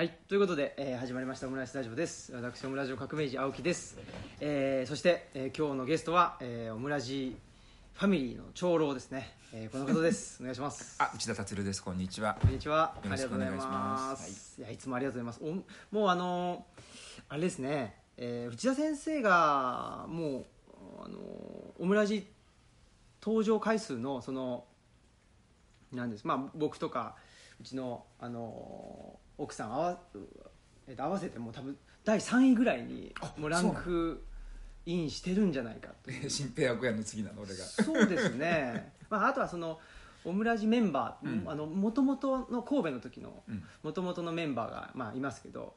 はい、ということで、えー始まりましたオムライスラジオです。私、オムラジオ革命児青木です。えーそして、えー今日のゲストは、えーオムラジファミリーの長老ですね。えーこの方です。お願いします。あ、内田達です。こんにちは。こんにちは。あよろしくお願いしりがとうございまますす。い、や、いつもありがとうございます。おもうあのーあれですね、えー内田先生が、もう、あのーオムラジ登場回数の、その、なんです、まあ、僕とか、うちの、あのー奥さん合わ、えっと合わせてもう多分第3位ぐらいにあもうランクインしてるんじゃないかという。新平役屋の次なの俺が。そうですね、まあ、あとはそのオムラジメンバー、うん。あの元々の神戸の時のうん。元々のメンバーが、まあ、いますけど。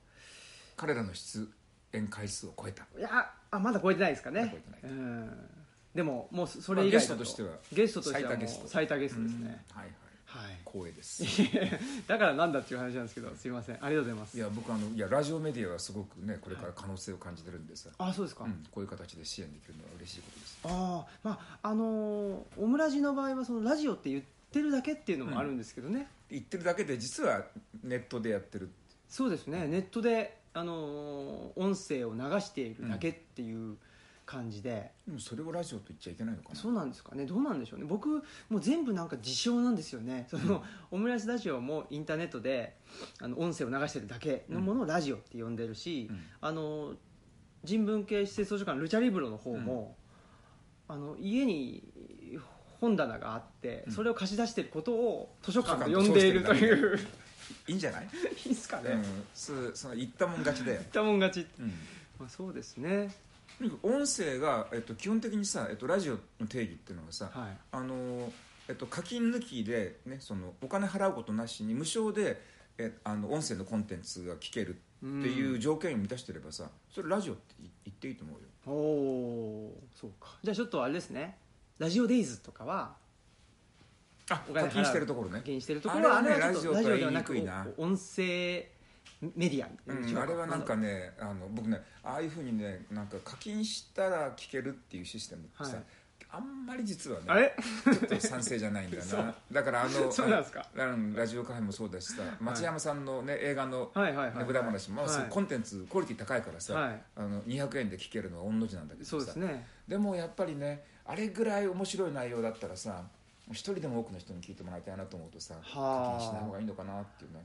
彼らの出演回数を超えた。いやあまだ超えてないですかね。まだ超えてない。うん。でももうそそれ以来だまあゲストとしてはゲストとしては最多ゲストですね、うん。はいはい。はい。光栄です。だからなんだっていう話なんですけどすいません。ありがとうございます。いや僕あのいやラジオメディアはすごくねこれから可能性を感じてるんでさ。あそうですか、うん。こういう形で支援できるのは嬉しいことです。ああまああのーオムラジの場合はそのラジオって言ってるだけっていうのもあるんですけどね、言ってるだけで実はネットでやってる。そうですね。ネットで、あのー音声を流しているだけっていう感じで、でもそれをラジオと言っちゃいけないのかな？そうなんですかね。どうなんでしょうね。僕もう全部なんか自称なんですよね。その、オムライスラジオもインターネットであの音声を流してるだけのものをラジオって呼んでるし、うん。あの人文系施設図書館ルチャリブロの方も、あの家に本棚があって、それを貸し出してることを図書館と呼んでいるという。いいんじゃない？いいですかね、うん。そうその言ったもん勝ちだよ。言っ。たもん勝ち、うん。まあ、そうですねとにかく音声が、えっと、基本的にさ、えっと、ラジオの定義っていうのがさ、はい。あのえっと、課金抜きで、ね、そのお金払うことなしに無償でえあの音声のコンテンツが聞けるっていう条件を満たしてればさそれラジオって言言っていいと思うよ。おおーそうか。じゃあちょっとあれですね。ラジオデイズとかはあ課金してるところね。課金してるところはあれはねラジオではなく言いにくいな。お音声メディアうん、あれはなんかねあの僕ねああいうふうにねなんか課金したら聞けるっていうシステムってさ、はい。あんまり実はねちょっと賛成じゃないんだな。う。だからあのラジオカフェもそうだしさ町山さんの、ね、映画のはいはいはいはい。ねぶら話も、コンテンツクオリティ高いからさ、はい。あの200円で聞けるのは御の字なんだけどさ。ね。でもやっぱりねあれぐらい面白い内容だったらさ一人でも多くの人に聞いてもらいたいなと思うとさ課はあ。金しない方がいいのかなっていうね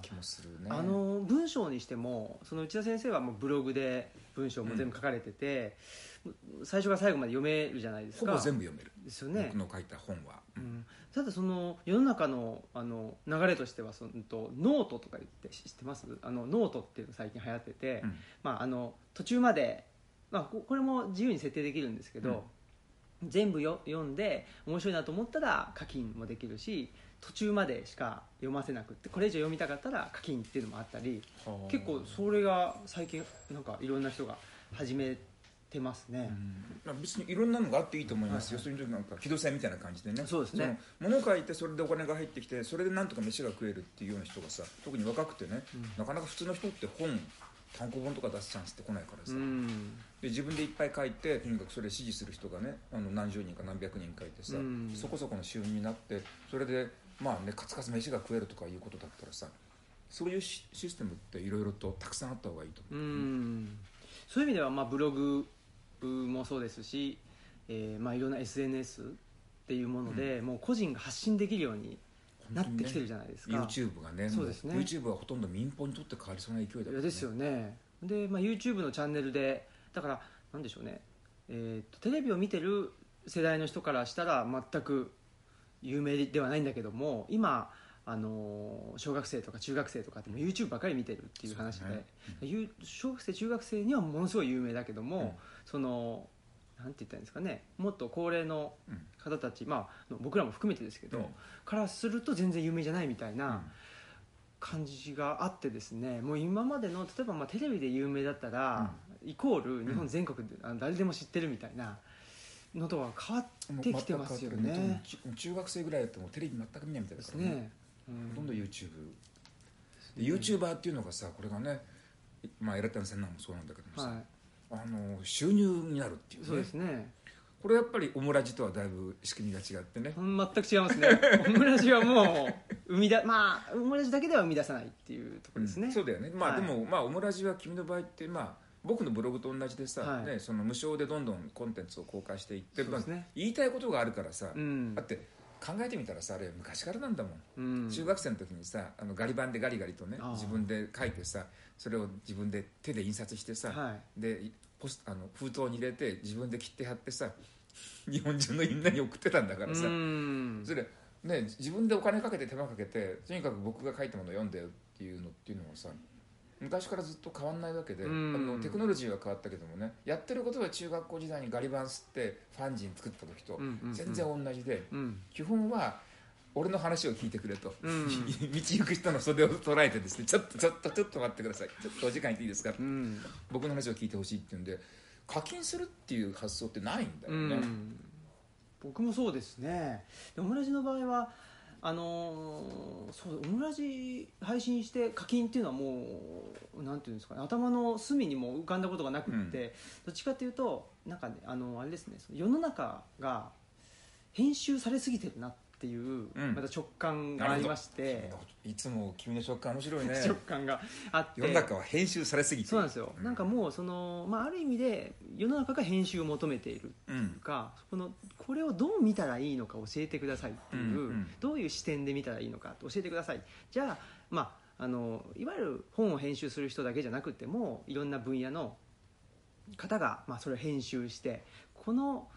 気もするね。あの文章にしてもその内田先生はもうブログで文章も全部書かれてて、最初から最後まで読めるじゃないですか。ほぼ全部読める。ですよね。僕の書いた本は、うん。ただその世の中のあの流れとしてはそのとノートとか言って知ってます？あのノートっていうの最近流行ってて、うん。まあ、あの途中まで、まあ、ここれも自由に設定できるんですけど、全部よ読んで面白いなと思ったら課金もできるし途中までしか読ませなくってこれ以上読みたかったら課金っていうのもあったりはあ結構それが最近なんかいろんな人が始めてますね。まあ別にいろんなのがあっていいと思います、要するになんか機動性みたいな感じでね。そうですね。物書いてそれでお金が入ってきてそれでなんとか飯が食えるっていうような人がさ特に若くてね、なかなか普通の人って本単行本とか出すチャンスって来ないからさ、うんで自分でいっぱい書いてとにかくそれ支持する人がねあの何十人か何百人書いてさ、うん。そこそこの収入になってそれでまあねカツカツ飯が食えるとかいうことだったらさそういうシシステムっていろいろとたくさんあった方がいいと思う、うん。そういう意味では、まあ、ブログもそうですし、えーまあ、いろんな SNS っていうもので、もう個人が発信できるようになってきてるじゃないですか、YouTube がねそうですね。も YouTube はほとんど民放にとって変わりそうな勢いだから、ね、いやですよね。で、まあ、YouTube のチャンネルでだからなんでしょうね、えーとテレビを見てる世代の人からしたら全く有名ではないんだけども今あの小学生とか中学生とかっても YouTube ばっかり見てるっていう話でそうね。ゆ小学生中学生にはものすごい有名だけども、うん。そのなんて言ったらいいんですかねもっと高齢のうん。方たち、まあ、僕らも含めてですけど、うん。からすると全然有名じゃないみたいな感じがあってですねもう今までの例えばまあテレビで有名だったら、イコール日本全国で、あの誰でも知ってるみたいなのとは変わってきてますよね。中中学生ぐらいだともうテレビ全く見ないみたいですだからね。ね、うん。ほとんど YouTube、で YouTuber っていうのがさこれがねまあエラタンセンナーもそうなんだけどもさ、はあの収入になるっていい、うね。そうですね。これやっぱりオムラジとはだいぶ仕組みが違ってね。うん全く違いますね。オムラジはもう生みだまあオムラジだけでは生み出さないっていうところですね、うん。そうだよね。まあ、はい。でもまあオムラジは君の場合ってまあ僕のブログと同じでさ、はい。ね、その無償でどんどんコンテンツを公開していってそうですね。言いたいことがあるからさ、うん。だって考えてみたらさあれ昔からなんだもん、うん。中学生の時にさあのガリ版でガリガリとね自分で書いてさそれを自分で手で印刷してさ、はい。でポスあの封筒に入れて自分で切って貼ってさ 日本中のみんなに送ってたんだからさ、うん。それね自分でお金かけて手間かけてとにかく僕が書いたものを読んでよっていうのっていうのはさ昔からずっと変わんないわけで、うん。あのテクノロジーは変わったけどもねやってることは中学校時代にガリバン吸ってファンジン作った時と全然同じで、うん。基本は俺の話を聞いてくれと、うん。道行く人の袖を捉えてですねちょっとちょっとちょっと待ってください。ちょっとお時間いっていいですか、うん。僕の話を聞いてほしいっていうんで課金するっていう発想ってないんだよね、うん。僕もそうですね。でオムラジの場合はあのーそうオムラジ配信して課金っていうのはもうなんていうんですかね頭の隅にも浮かんだことがなくって、どっちかっていうとなんかねあのあれですね世の中が編集されすぎてるなっていう、うん。また直感がありまして。いつも君の直感面白いね。直感があって。世の中は編集されすぎて。そうなんですよ、なんかもうその、まあ、ある意味で世の中が編集を求めているうん。かこのこれをどう見たらいいのか教えてくださいっていう、うんうん。どういう視点で見たらいいのか教えてください。じゃあ,、まあ、あのいわゆる本を編集する人だけじゃなくてもいろんな分野の方が、まあ、それを編集してこのお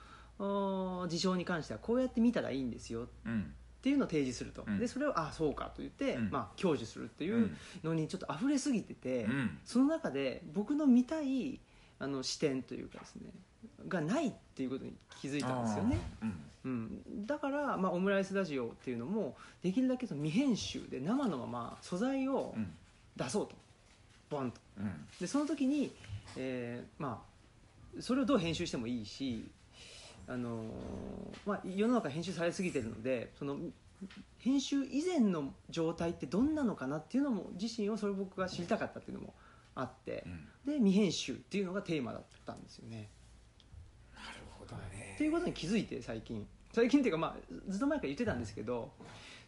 事象に関してはこうやって見たらいいんですよ。うん。っていうのを提示すると、うん。でそれをあそうかと言って、うん。まあ、享受するっていうのにちょっと溢れすぎてて、うん。その中で僕の見たいあの視点というかですねがないっていうことに気づいたんですよね、うん。うん、だから、まあ、オムライスラジオっていうのもできるだけその未編集で生のまま素材をうん。出そうと。ボンと。うん。でその時に、えーまあ、それをどう編集してもいいし、あのーまあ、世の中編集されすぎてるのでその編集以前の状態ってどんなのかなっていうのも自身をそれを僕が知りたかったっていうのもあってうん。で未編集っていうのがテーマだったんですよね。なるほどね。っていうことに気づいて最近。最近っていうか、まあ、ずっと前から言ってたんですけど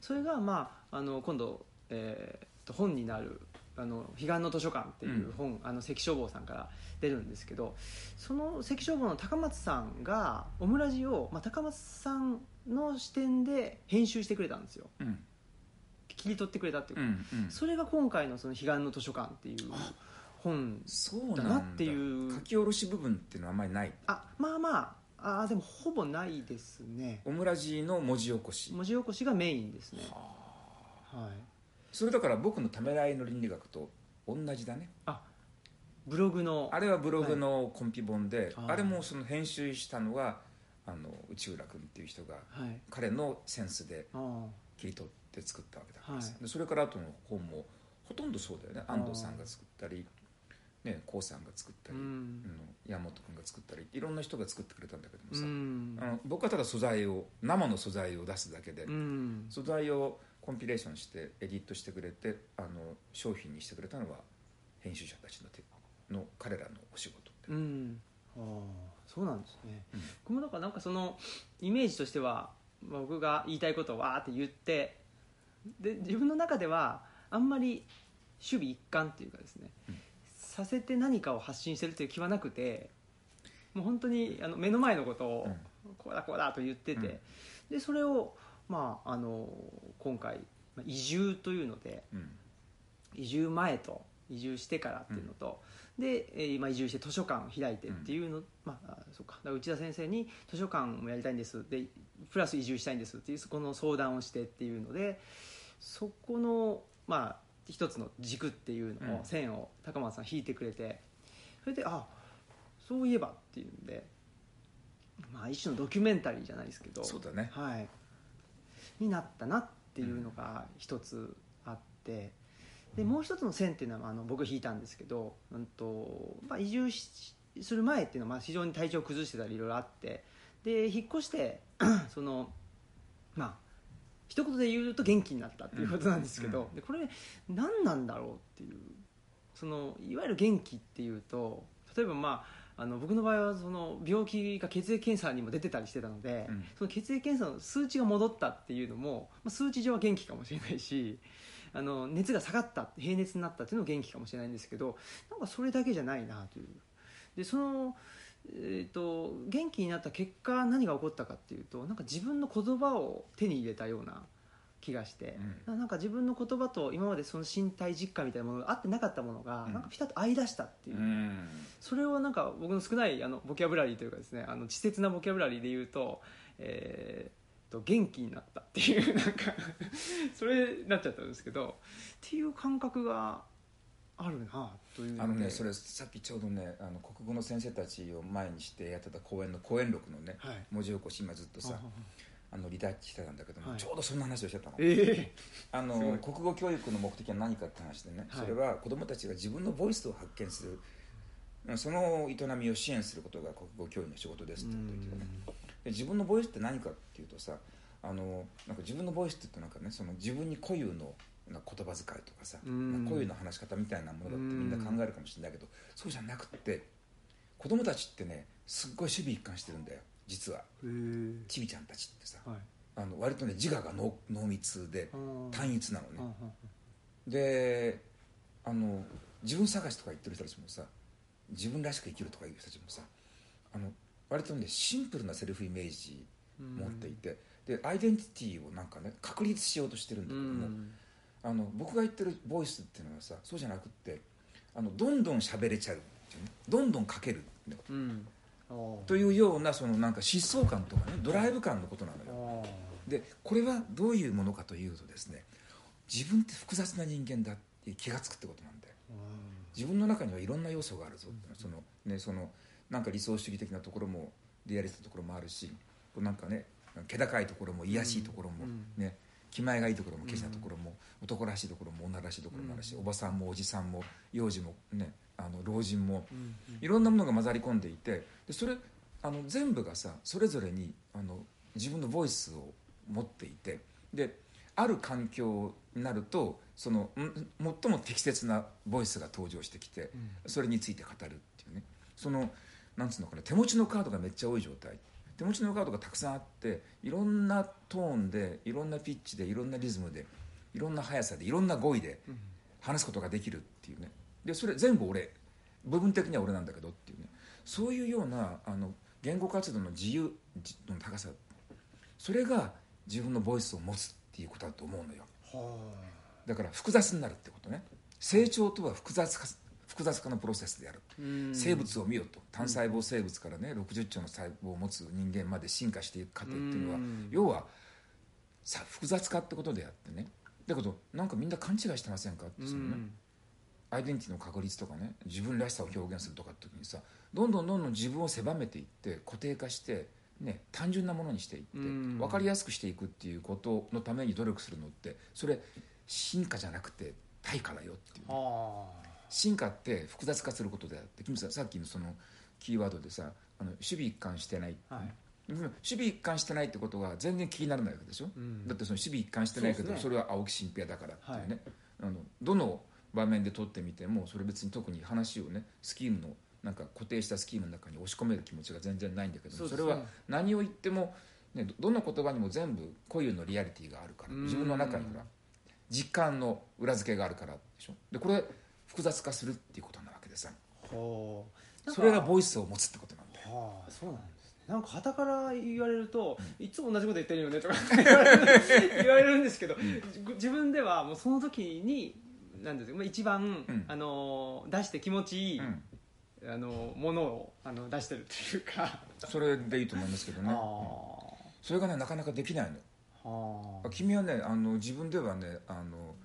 それが、まあ、あの今度、えーと本になる「あの彼岸の図書館」っていう本、あの関消防さんから出るんですけどその関消防の高松さんがオムラジを、まあ、高松さんの視点で編集してくれたんですよ。うん。切り取ってくれたっていううか、んうん。それが今回のその「彼岸の図書館」っていう本だだなっていう。書き下ろし部分っていうのはあんまりない。あまあまああーでもほぼないですね。オムラジの文字起こし。文字起こしがメインですね。はいそれだから僕のためらいの倫理学と同じだね。あブログのあれはブログのコンピ本で、はいあれもその編集したのがあの内浦君っていう人がはい。彼のセンスであ切り取って作ったわけだからさ、はい。でそれから後の本もほとんどそうだよね。安藤さんが作ったりねこうさんが作ったり、うん。うん山本君が作ったりいろんな人が作ってくれたんだけどもうさ、ん。あの僕はただ素材を生の素材を出すだけで、うん。素材をコンピレーションしてエディットしてくれてあの商品にしてくれたのは編集者たちの手の彼らのお仕事って、うん。ああそうなんですね、うん。僕もだからなんかそのイメージとしてはまあ僕が言いたいことをわーって言ってで自分の中ではあんまり守備一貫っていうかですね、うん。させて何かを発信してるという気はなくてもう本当にあの目の前のことをこうだこうだと言ってて、うん。でそれを、まあ、あの今回まあ移住というのでうん。移住前と移住してからっていうのと、で、えーまあ、移住して図書館を開いてっていうの、まああそうか。内田先生に図書館もやりたいんです。でプラス移住したいんですっていうそこの相談をしてっていうのでそこのまあ一つの軸っていうのを、うん。線を高松さん引いてくれてそれであそういえばっていうんで、まあ、一種のドキュメンタリーじゃないですけどそうだね。はい、になったなっていうのが一つあってでもう一つの線っていうのはあの僕引いたんですけど、うんとまあ、移住しする前っていうのはまあ非常に体調を崩してたりいろいろあってで引っ越して そのまあ一言で言うと元気になったっていうことなんですけど、うん。でこれ何なんだろうっていうそのいわゆる元気っていうと例えばまあの僕の場合はその病気が血液検査にも出てたりしてたので、うん。その血液検査の数値が戻ったっていうのも、まあ、数値上は元気かもしれないしあの熱が下がった平熱になったっていうのも元気かもしれないんですけどなんかそれだけじゃないなという。でその、えー、と元気になった結果何が起こったかっていうとなんか自分の言葉を手に入れたような気がして、うなんか自分の言葉と今までその身体実感みたいなものが合ってなかったものが、うん。なんかピタッと合い出したっていう、うん。それをなんか僕の少ないあのボキャブラリーというかですねあの稚拙なボキャブラリーで言うと,、えー、と元気になったっていう なんかそれになっちゃったんですけどっていう感覚があるなというあのねでそれさっきちょうどねあの国語の先生たちを前にしてやってた講演の講演録のね、はい。文字起こし今ずっとさあのリタッチしてたんだけども、はい。ちょうどそんな話をしてたの。えあの国語教育の目的は何かって話でね、はい。それは子どもたちが自分のボイスを発見するうんその営みを支援することが国語教員の仕事ですってことを言ってたね。で自分のボイスって何かっていうとさあのなんか自分のボイスって言うとなんかねその自分に固有の言葉遣いとかさ、うん。固有の話し方みたいなものだってみんな考えるかもしれないけど、そうじゃなくって子供たちってねすっごい守備一貫してるんだよ実は。えー。ちびちゃんたちってさはい。あの割とね自我が濃濃密でうん単一なのね、であの自分探しとか言ってる人たちもさ自分らしく生きるとかいう人たちもさあの割とねシンプルなセルフイメージ持っていて、でアイデンティティをなんかね確立しようとしてるんだうけども、ん。あの僕が言ってるボイスっていうのはさそうじゃなくってあのどんどん喋れちゃうねどんどん書けるってうんというようなそのなんか疾走感とかねドライブ感のことなのよ。でこれはどういうものかというとですね自分って複雑な人間だって気が付くってことなんだよ。自分の中にはいろんな要素があるぞ、そのねそのなんか理想主義的なところもリアリストなところもあるしこうなんかね気高いところも卑しいところも、うん。ね気前がいいところもケチなところも、男らしいところも女らしいところもあるし、うん。おばさんもおじさんも幼児もねあの老人もいろんなものが混ざり込んでいてでそれあの全部がさそれぞれにあの自分のボイスを持っていてである環境になるとそのん最も適切なボイスが登場してきてそれについて語るっていうね。そのなんつうのかな手持ちのカードがめっちゃ多い状態。手持ちのカードがたくさんあっていろんなトーンでいろんなピッチでいろんなリズムでいろんな速さでいろんな語彙でうん。話すことができるっていうねでそれ全部俺部分的には俺なんだけどっていうね。そういうようなあの言語活動の自由の高さ。それが自分のボイスを持つっていうことだと思うのよ。はだから複雑になるってことね。成長とは複雑化複雑化のプロセスである、生物を見よと。単細胞生物からね60兆の細胞を持つ人間まで進化していく過程っていうのはうん。要はさ複雑化ってことであってね。だけどなんかみんな勘違いしてませんかってそのね、アイデンティティの確立とかね自分らしさを表現するとかって時にさどんどんどんどん自分を狭めていって固定化して、ね、単純なものにしていってうん。分かりやすくしていくっていうことのために努力するのってそれ進化じゃなくて対価だよっていうね、は進化って複雑化することであって君ささっきのそのキーワードでさあの守備一貫してない、あはい。守備一貫してないってことは全然気にならないわけでしょ、うん。だってその守備一貫してないけどそ,、れは青木新平だからっていうね、あのどの場面で撮ってみてもそれ別に特に話をねスキームのなんか固定したスキームの中に押し込める気持ちが全然ないんだけどそ,、それは何を言っても、ね、どどの言葉にも全部固有のリアリティがあるからうん。自分の中にほら実感の裏付けがあるからでしょ。でこれ複雑化するっていうことなわけでさ。それがボイスを持つってことなんだよ。はあそうなんですね。なんか傍から言われると、いつも同じこと言ってるよねとか言われる んですけど、自分ではもうその時になんですかまあ一番、うん。あの出して気持ちいい、うん。あのものをあの出してるっていうか、それでいいと思いますけどね、それがねなかなかできないの。あはあ君はねあの自分ではねあの、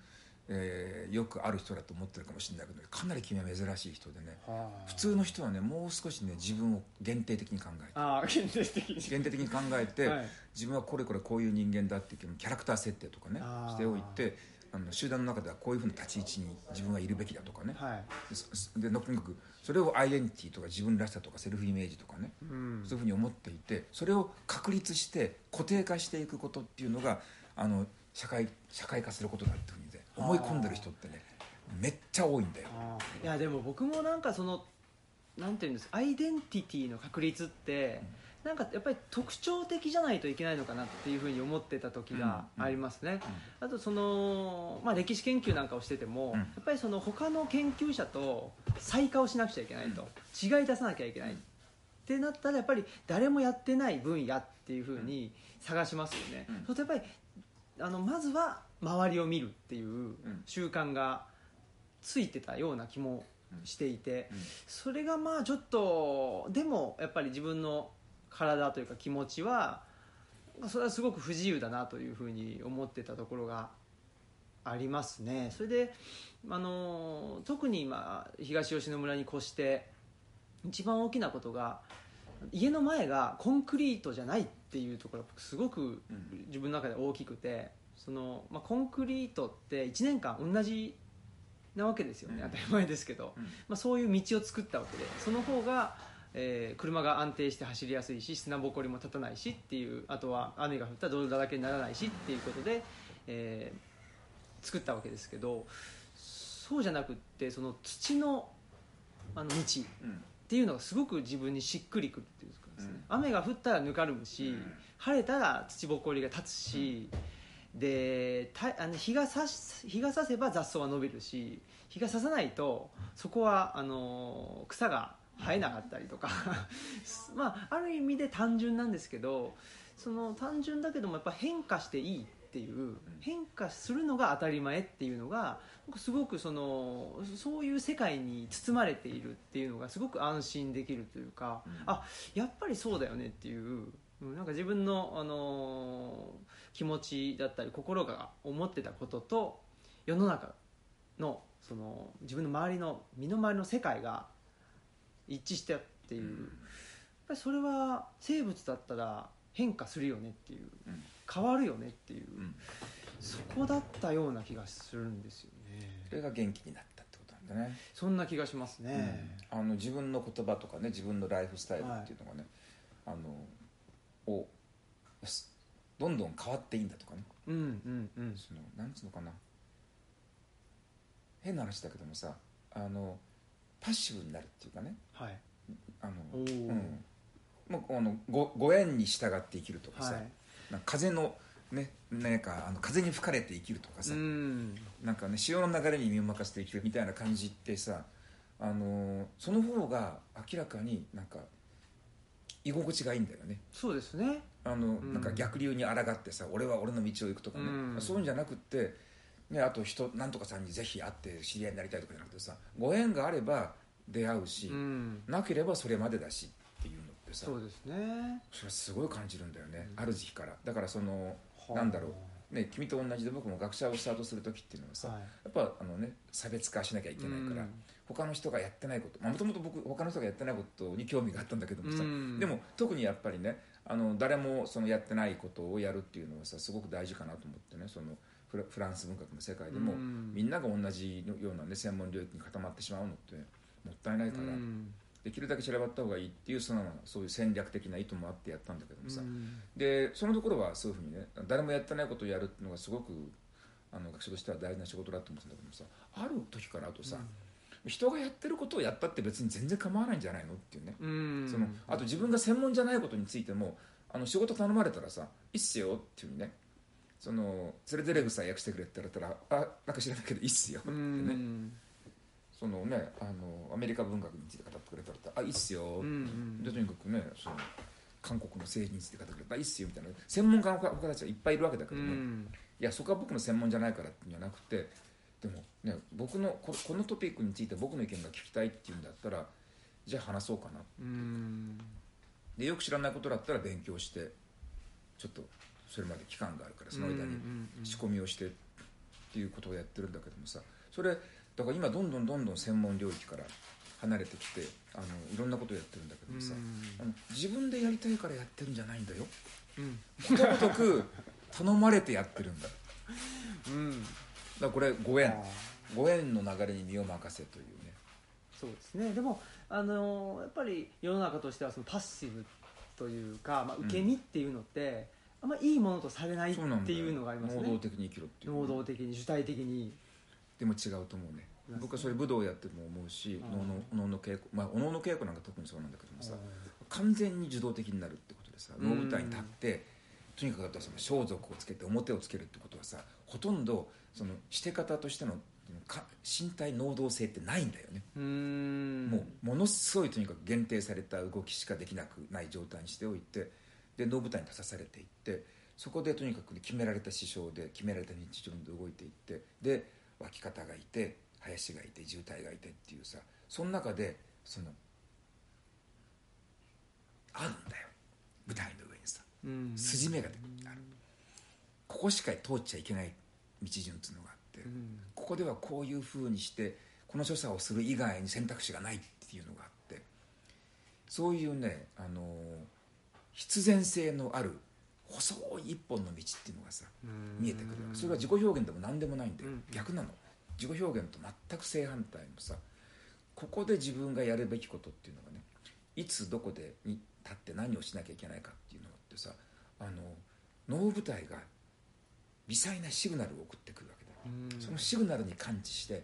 えーよくある人だと思ってるかもしれないけどかなり君は珍しい人でね。はあ普通の人はねもう少しね自分を限定的に考えて。ああ現実的に。限定的に考えて、はい。自分はこれこれこういう人間だっていうキャラクター設定とかねあー。しておいてあの集団の中ではこういうふうな立ち位置に自分はいるべきだとかね。はい。でとにかくそれをアイデンティティとか自分らしさとかセルフイメージとかね。うん。そういうふうに思っていてそれを確立して固定化していくことっていうのがあの社会社会化することだっていうふうにね思い込んでる人ってねめっちゃ多いんだよ。いやでも僕もなんかそのなんていうんですアイデンティティの確立って、なんかやっぱり特徴的じゃないといけないのかなっていうふうに思ってた時がありますね、あとその、まあ、歴史研究なんかをしてても、うん。やっぱりその他の研究者と再化をしなくちゃいけないと、違い出さなきゃいけない、ってなったらやっぱり誰もやってない分野っていうふうに探しますよね、うん。そうやっぱりあのまずは周りを見るっていう習慣がついてたような気もしていて、うん。それがまあちょっとでもやっぱり自分の体というか気持ちはそれはすごく不自由だなというふうに思ってたところがありますね。それであの特に今東吉野村に越して一番大きなことが家の前がコンクリートじゃないっていうところがすごくうん。自分の中で大きくてその、まあ、コンクリートって1年間同じなわけですよね、うん。当たり前ですけど、うん。まあ、そういう道を作ったわけでその方が、えー車が安定して走りやすいし砂ぼこりも立たないしっていうあとは雨が降ったら泥だらけにならないしっていうことで、えー作ったわけですけどそうじゃなくってその土のあの道うん。っていうのがすごく自分にしっくりくるっていうかですね、うん。雨が降ったらぬかるむし、うん。晴れたら土ぼこりが立つし、でたあの日がさし日が差せば雑草は伸びるし日が差さないとそこはあの草が生えなかったりとか。まあある意味で単純なんですけどその単純だけどもやっぱ変化していいっていう変化するのが当たり前っていうのが僕すごくそのそういう世界に包まれているっていうのがすごく安心できるというか、うん。あやっぱりそうだよねっていううんなんか自分の、あのー気持ちだったり心が思ってたことと世の中のその自分の周りの身の回りの世界が一致したっていう、やっぱりそれは生物だったら変化するよねっていう。うん。変わるよねっていう、うん。そこだったような気がするんですよね。それが元気になったってことなんだね。そんな気がしますね、あの自分の言葉とかね自分のライフスタイルっていうのがね、あのをすどんどん変わっていいんだとかね。うん、うんうん。そのなんつうのかな。変な話だけどもさあのパッシブになるっていうかね。はい。あの、うん、もうあのごご縁に従って生きるとかさ、はい。なんか風のねなんかあの風に吹かれて生きるとかさ、うん。なんかね潮の流れに身を任せて生きるみたいな感じってさあのーその方が明らかになんか居心地がいいんだよね。そうですね。あの、んなんか逆流に抗ってさ俺は俺の道を行くとかね、うん。そういうんじゃなくって、ね、あと人なんとかさんにぜひ会って知り合いになりたいとかじゃなくてさご縁があれば出会うし、うん。なければそれまでだしっていうのってさそうですね。それはすごい感じるんだよね、ある時期から。だからそのはあ。なんだろう、ね、君と同じで僕も学者をスタートする時っていうのはさ、はい。やっぱあのね差別化しなきゃいけないから、うん。他の人がやってないこともともと僕他の人がやってないことに興味があったんだけどもさ、うん。でも特にやっぱりねあの誰もそのやってないことをやるっていうのはさすごく大事かなと思ってねそのフランス文学の世界でも、うん。みんなが同じような、ね、専門領域に固まってしまうのってもったいないから、うん。できるだけ散らばった方がいいっていうそのそういう戦略的な意図もあってやったんだけどもさ、うん。でそのところはそういうふうにね誰もやってないことをやるっていうのがすごくあの学者としては大事な仕事だと思ってたんだけどもさある時からあとさ、人がやってることをやったって別に全然構わないんじゃないのっていうね、うん。そのあと自分が専門じゃないことについてもあの仕事頼まれたらさ「いいっすよ」っていうふうにねその連れてレグさん訳してくれって言われたら「あなんか知らないけどいいっすよ」ってうね、んそのねあのアメリカ文学について語ってくれたら「あいいっすよ」でとにかくねその韓国の政治について語ってくれたら「いいっすよ」みたいな。専門家の他他たちはいっぱいいるわけだけどね、うん。いやそこは僕の専門じゃないからっていうんじゃなくてでもね僕のここのトピックについて僕の意見が聞きたいっていうんだったらじゃあ話そうかなうん。でよく知らないことだったら勉強してちょっとそれまで期間があるからその間に仕込みをしてっていうことをやってるんだけどもさそれだから今どんどんどんどん専門領域から離れてきてあのいろんなことをやってるんだけどもさ、あの自分でやりたいからやってるんじゃないんだよ。うん。ことごとく頼まれてやってるんだ。だかうんらこれご縁。ご縁の流れに身を任せというね。そうですね。でもあのやっぱり世の中としてはそのパッシブというか、まあ、受け身っていうのって、あんまいいものとされないっていうのがありますね。能動的に生きろっていう能動的に主体的に。でも違うと思うね。僕はそれ武道やっても思うしうん。能の能の稽古まあお能の稽古なんか特にそうなんだけどもさ完全に受動的になるってことでさうん。能舞台に立ってとにかくその装束をつけて表をつけるってことはさほとんどそのして方としてのか身体能動性ってないんだよね、もうものすごいとにかく限定された動きしかできなくない状態にしておいてで能舞台に立たされていってそこでとにかく決められた師匠で決められた日常で動いていってで脇方がいて林がいて渋滞がいてっていうさその中でそのあるんだよ。舞台の上にさうん。筋目がある。ここしか通っちゃいけない道順っていうのがあってうん。ここではこういうふうにしてこの所作をする以外に選択肢がないっていうのがあってそういうねあの必然性のある細い一本の道っていうのがさうん。見えてくるそれは自己表現でも何でもないんだよ。うん。逆なの。自己表現と全く正反対のさここで自分がやるべきことっていうのがねいつどこでに立って何をしなきゃいけないかっていうのってさあの能舞台が微細なシグナルを送ってくるわけだそのシグナルに感知して、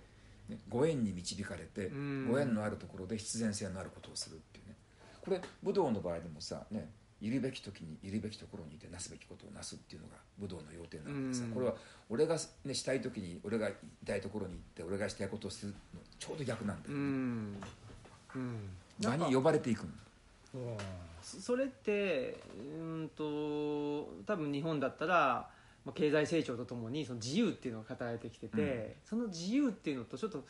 ね、ご縁に導かれて、うん。ご縁のあるところで必然性のあることをするっていうね。これ武道の場合でもさねいるべき時にいるべきところにいてなすべきことをなすっていうのが武道の要点なんでさ、うん。これは俺が、ね、したい時に俺がいたいところに行って俺がしたいことをするのちょうど逆なんだうよ、ね。ん。うん。場に呼ばれていくの？そそれってうんと多分日本だったら、まあ、経済成長とともにその自由っていうのが語られてきてて、その自由っていうのとちょっと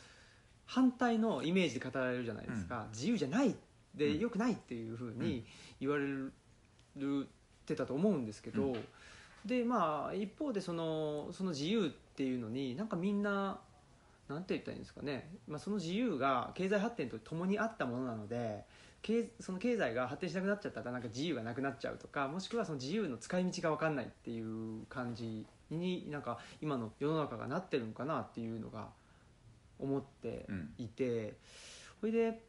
反対のイメージで語られるじゃないですか、自由じゃないで、うん。よくないっていうふうに言われるってたと思うんですけど、うでまあ一方でそのその自由っていうのになんかみんななんて言ったらいいんですかね、まあ、その自由が経済発展とともにあったものなので経その経済が発展しなくなっちゃったらなんか自由がなくなっちゃうとかもしくはその自由の使い道が分かんないっていう感じになんか今の世の中がなってるのかなっていうのが思っていて、それで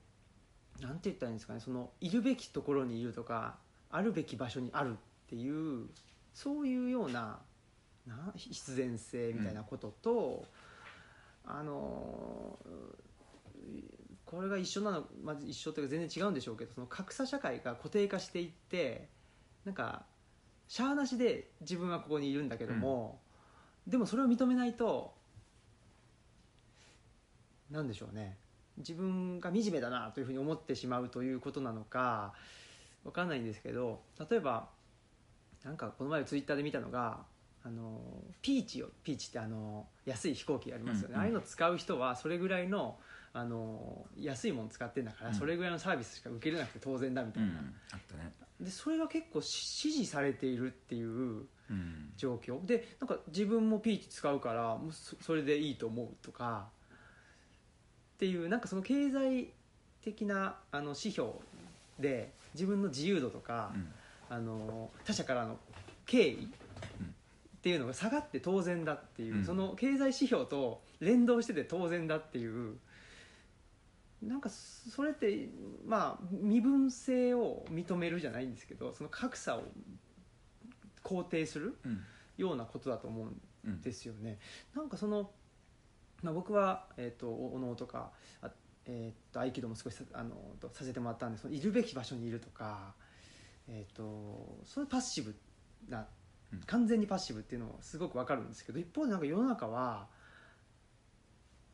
なんて言ったらいいんですかね。そのいるべきところにいるとかあるべき場所にあるっていうそういうようなな必然性みたいなことと、あのこれが一緒なの、まあ、一緒というか全然違うんでしょうけどその格差社会が固定化していってなんかしゃあなしで自分はここにいるんだけども、でもそれを認めないとなんでしょうね。自分が惨めだなというふうに思ってしまうということなのかわかんないんですけど例えばなんかこの前ツイッターで見たのがあのピーチをピーチってあの安い飛行機ありますよね、うんうんああいうの使う人はそれぐらいのあの安いもの使ってんだから、うん。それぐらいのサービスしか受けれなくて当然だみたいな、あったね。でそれが結構し支持されているっていううん。状況。でなんか自分もピーチ使うからもうそそれでいいと思うとかっていうなんかその経済的なあの指標で自分の自由度とか、うん。あの他者からの敬意っていうのが下がって当然だっていう、うん。その経済指標と連動してて当然だっていうなんかそれってまあ身分性を認めるじゃないんですけどその格差を肯定するうん。ようなことだと思うんうんですよね。なんかその、まあ、僕は、えー、とお能とかあ、えー、と合気道も少しさあのとさせてもらったんでそのいるべき場所にいるとか、えー、とそういうパッシブなうん。完全にパッシブっていうのもすごく分かるんですけど一方でなんか世の中は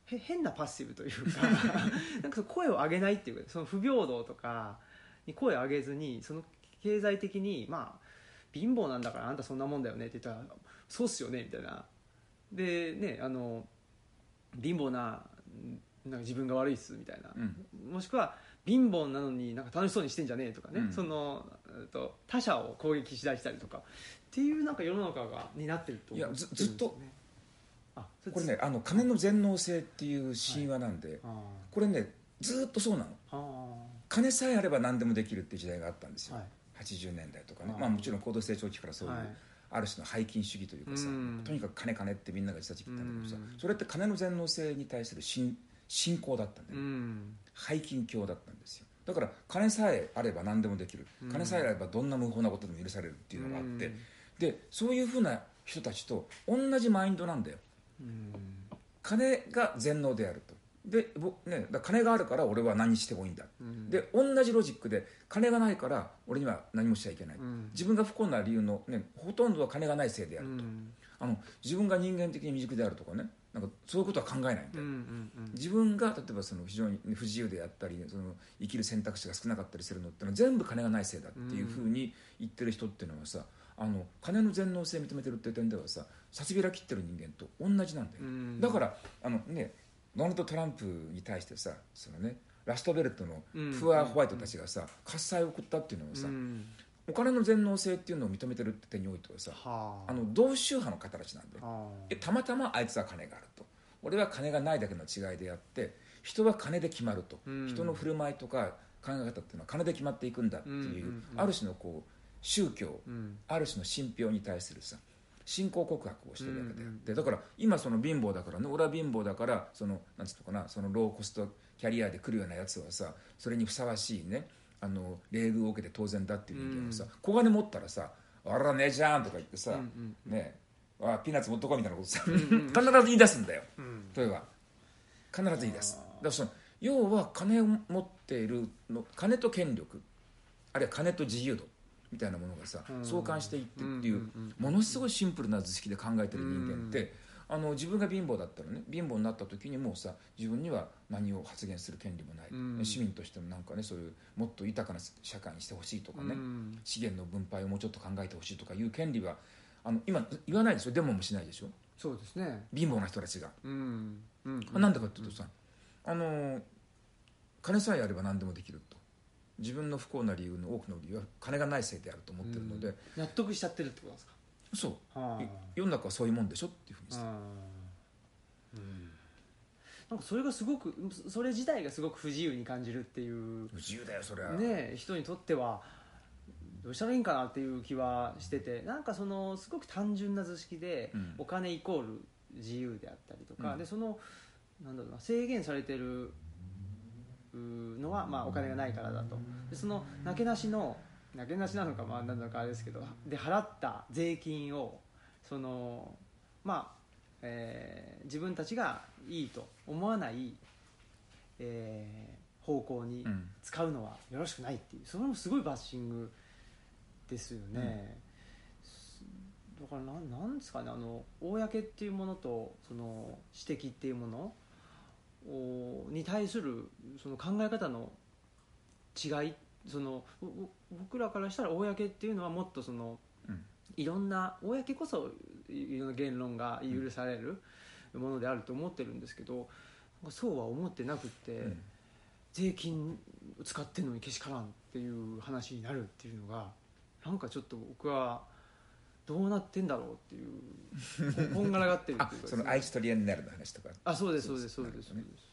へ変なパッシブというか なんか声を上げないっていうかその不平等とかに声を上げずにその経済的にまあ貧乏なんだからあんたそんなもんだよねって言ったらそうっすよねみたいな。でねあの貧乏ななんか自分が悪いっすみたいな、うん。もしくは貧乏なのになんか楽しそうにしてんじゃねえとかね、うん。そのえっと他者を攻撃しだしたりとかっていうなんか世の中がになってると思う。んいやですよねずずっと。あそこれねあの金の全能性っていう神話なんで、あこれねずっとそうなの。あ金さえあれば何でもできるっていう時代があったんですよ、はい。80年代とかね。まあ、もちろん高度成長期からそういう、はい。ある種の背金主義というかさ、うん。とにかく金金ってみんなが言ってた時期だったんだけどさうん。それって金の全能性に対する信信仰だったんだうよ、ん。背金教だったんですよ。だから金さえあれば何でもできる。うん。金さえあればどんな無法なことでも許されるっていうのがあって、うん。でそういうふうな人たちと同じマインドなんだよ。うん。金が全能であると。でぼ、ね、金があるから俺は何してもいいんだ、うん。で同じロジックで金がないから俺には何もしちゃいけない、うん。自分が不幸な理由の、ね、ほとんどは金がないせいであると、うん。あの自分が人間的に未熟であるとかねなんかそういうことは考えないんだよ、うんうん自分が例えばその非常に不自由であったりその生きる選択肢が少なかったりするのってのは全部金がないせいだっていうふうに言ってる人っていうのはさあの金の全能性認めてるって点ではさ札びら切ってる人間と同じなんだよ、うん。だからあのねドナルド・トランプに対してさそのねラストベルトのうん。プアホワイトたちがさ喝采を送ったっていうのはさ、うんお金の全能性っていうのを認めてるって点においてはさはあ。の同宗派の方たちなんだよ。はえたまたまあいつは金があると。俺は金がないだけの違いであって人は金で決まると、うん。人の振る舞いとか考え方っていうのは金で決まっていくんだっていう、うんうんうんある種のこう宗教、うん。ある種の信憑に対するさ信仰告白をしてるわけであって、うんだから今その貧乏だからね俺は貧乏だからそのなんつうのかなそのローコストキャリアで来るようなやつはさそれにふさわしいねあの礼遇を受けて当然だっていう人間はさ、小金持ったらさ「あらねえじゃん」とか言ってさ、うんねあピーナッツ持っとこうみたいなことさ、んうん必ず言い出すんだよ。うん。例えば必ず言い出す。だからその要は金を持っているの金と権力あるいは金と自由度みたいなものがさうん。相関していってっていううんうんものすごいシンプルな図式で考えてる人間ってあの自分が貧乏だったらね。貧乏になった時にもうさ自分には何を発言する権利もない、うん。市民としてもなんかねそういうもっと豊かな社会にしてほしいとかね、うん。資源の分配をもうちょっと考えてほしいとかいう権利はあの今言わないでしょ。デモもしないでしょ。そうですね。貧乏な人たちが、うん。うん。なんでかっていうとさ、あの金さえあれば何でもできると。自分の不幸な理由の多くの理由は金がないせいであると思ってるので、納得しちゃってるってことですか？そう世の中はそういうもんでしょっていうふうにさ、うん。なんかそれがすごくそれ自体がすごく不自由に感じるっていう。不自由だよそれは、ねえ人にとってはどうしたらいいんかなっていう気はしてて。なんかそのすごく単純な図式で、うん。お金イコール自由であったりとか、うん。でそのなんだろうな制限されてるのは、まあ、お金がないからだと。でそのなけなしのなけなしなのかまあ何なのかあれですけどで払った税金をそのまあ、えー自分たちがいいと思わない、えー方向にうん。使うのはよろしくないっていうそれもすごいバッシングですよね、だからなんなんですかねあの公っていうものとその指摘っていうものをに対するその考え方の違いその僕らからしたら公っていうのはもっとそのうん。いろんな公こそいろんな言論が許されるものであると思ってるんですけどそうは思ってなくって、うん。税金を使ってんのにけしからんっていう話になるっていうのがなんかちょっと僕はどうなってんだろうっていうここんがらがってるあっていうか その愛知トリエンナルの話とか。あそうですそうですそううですねです。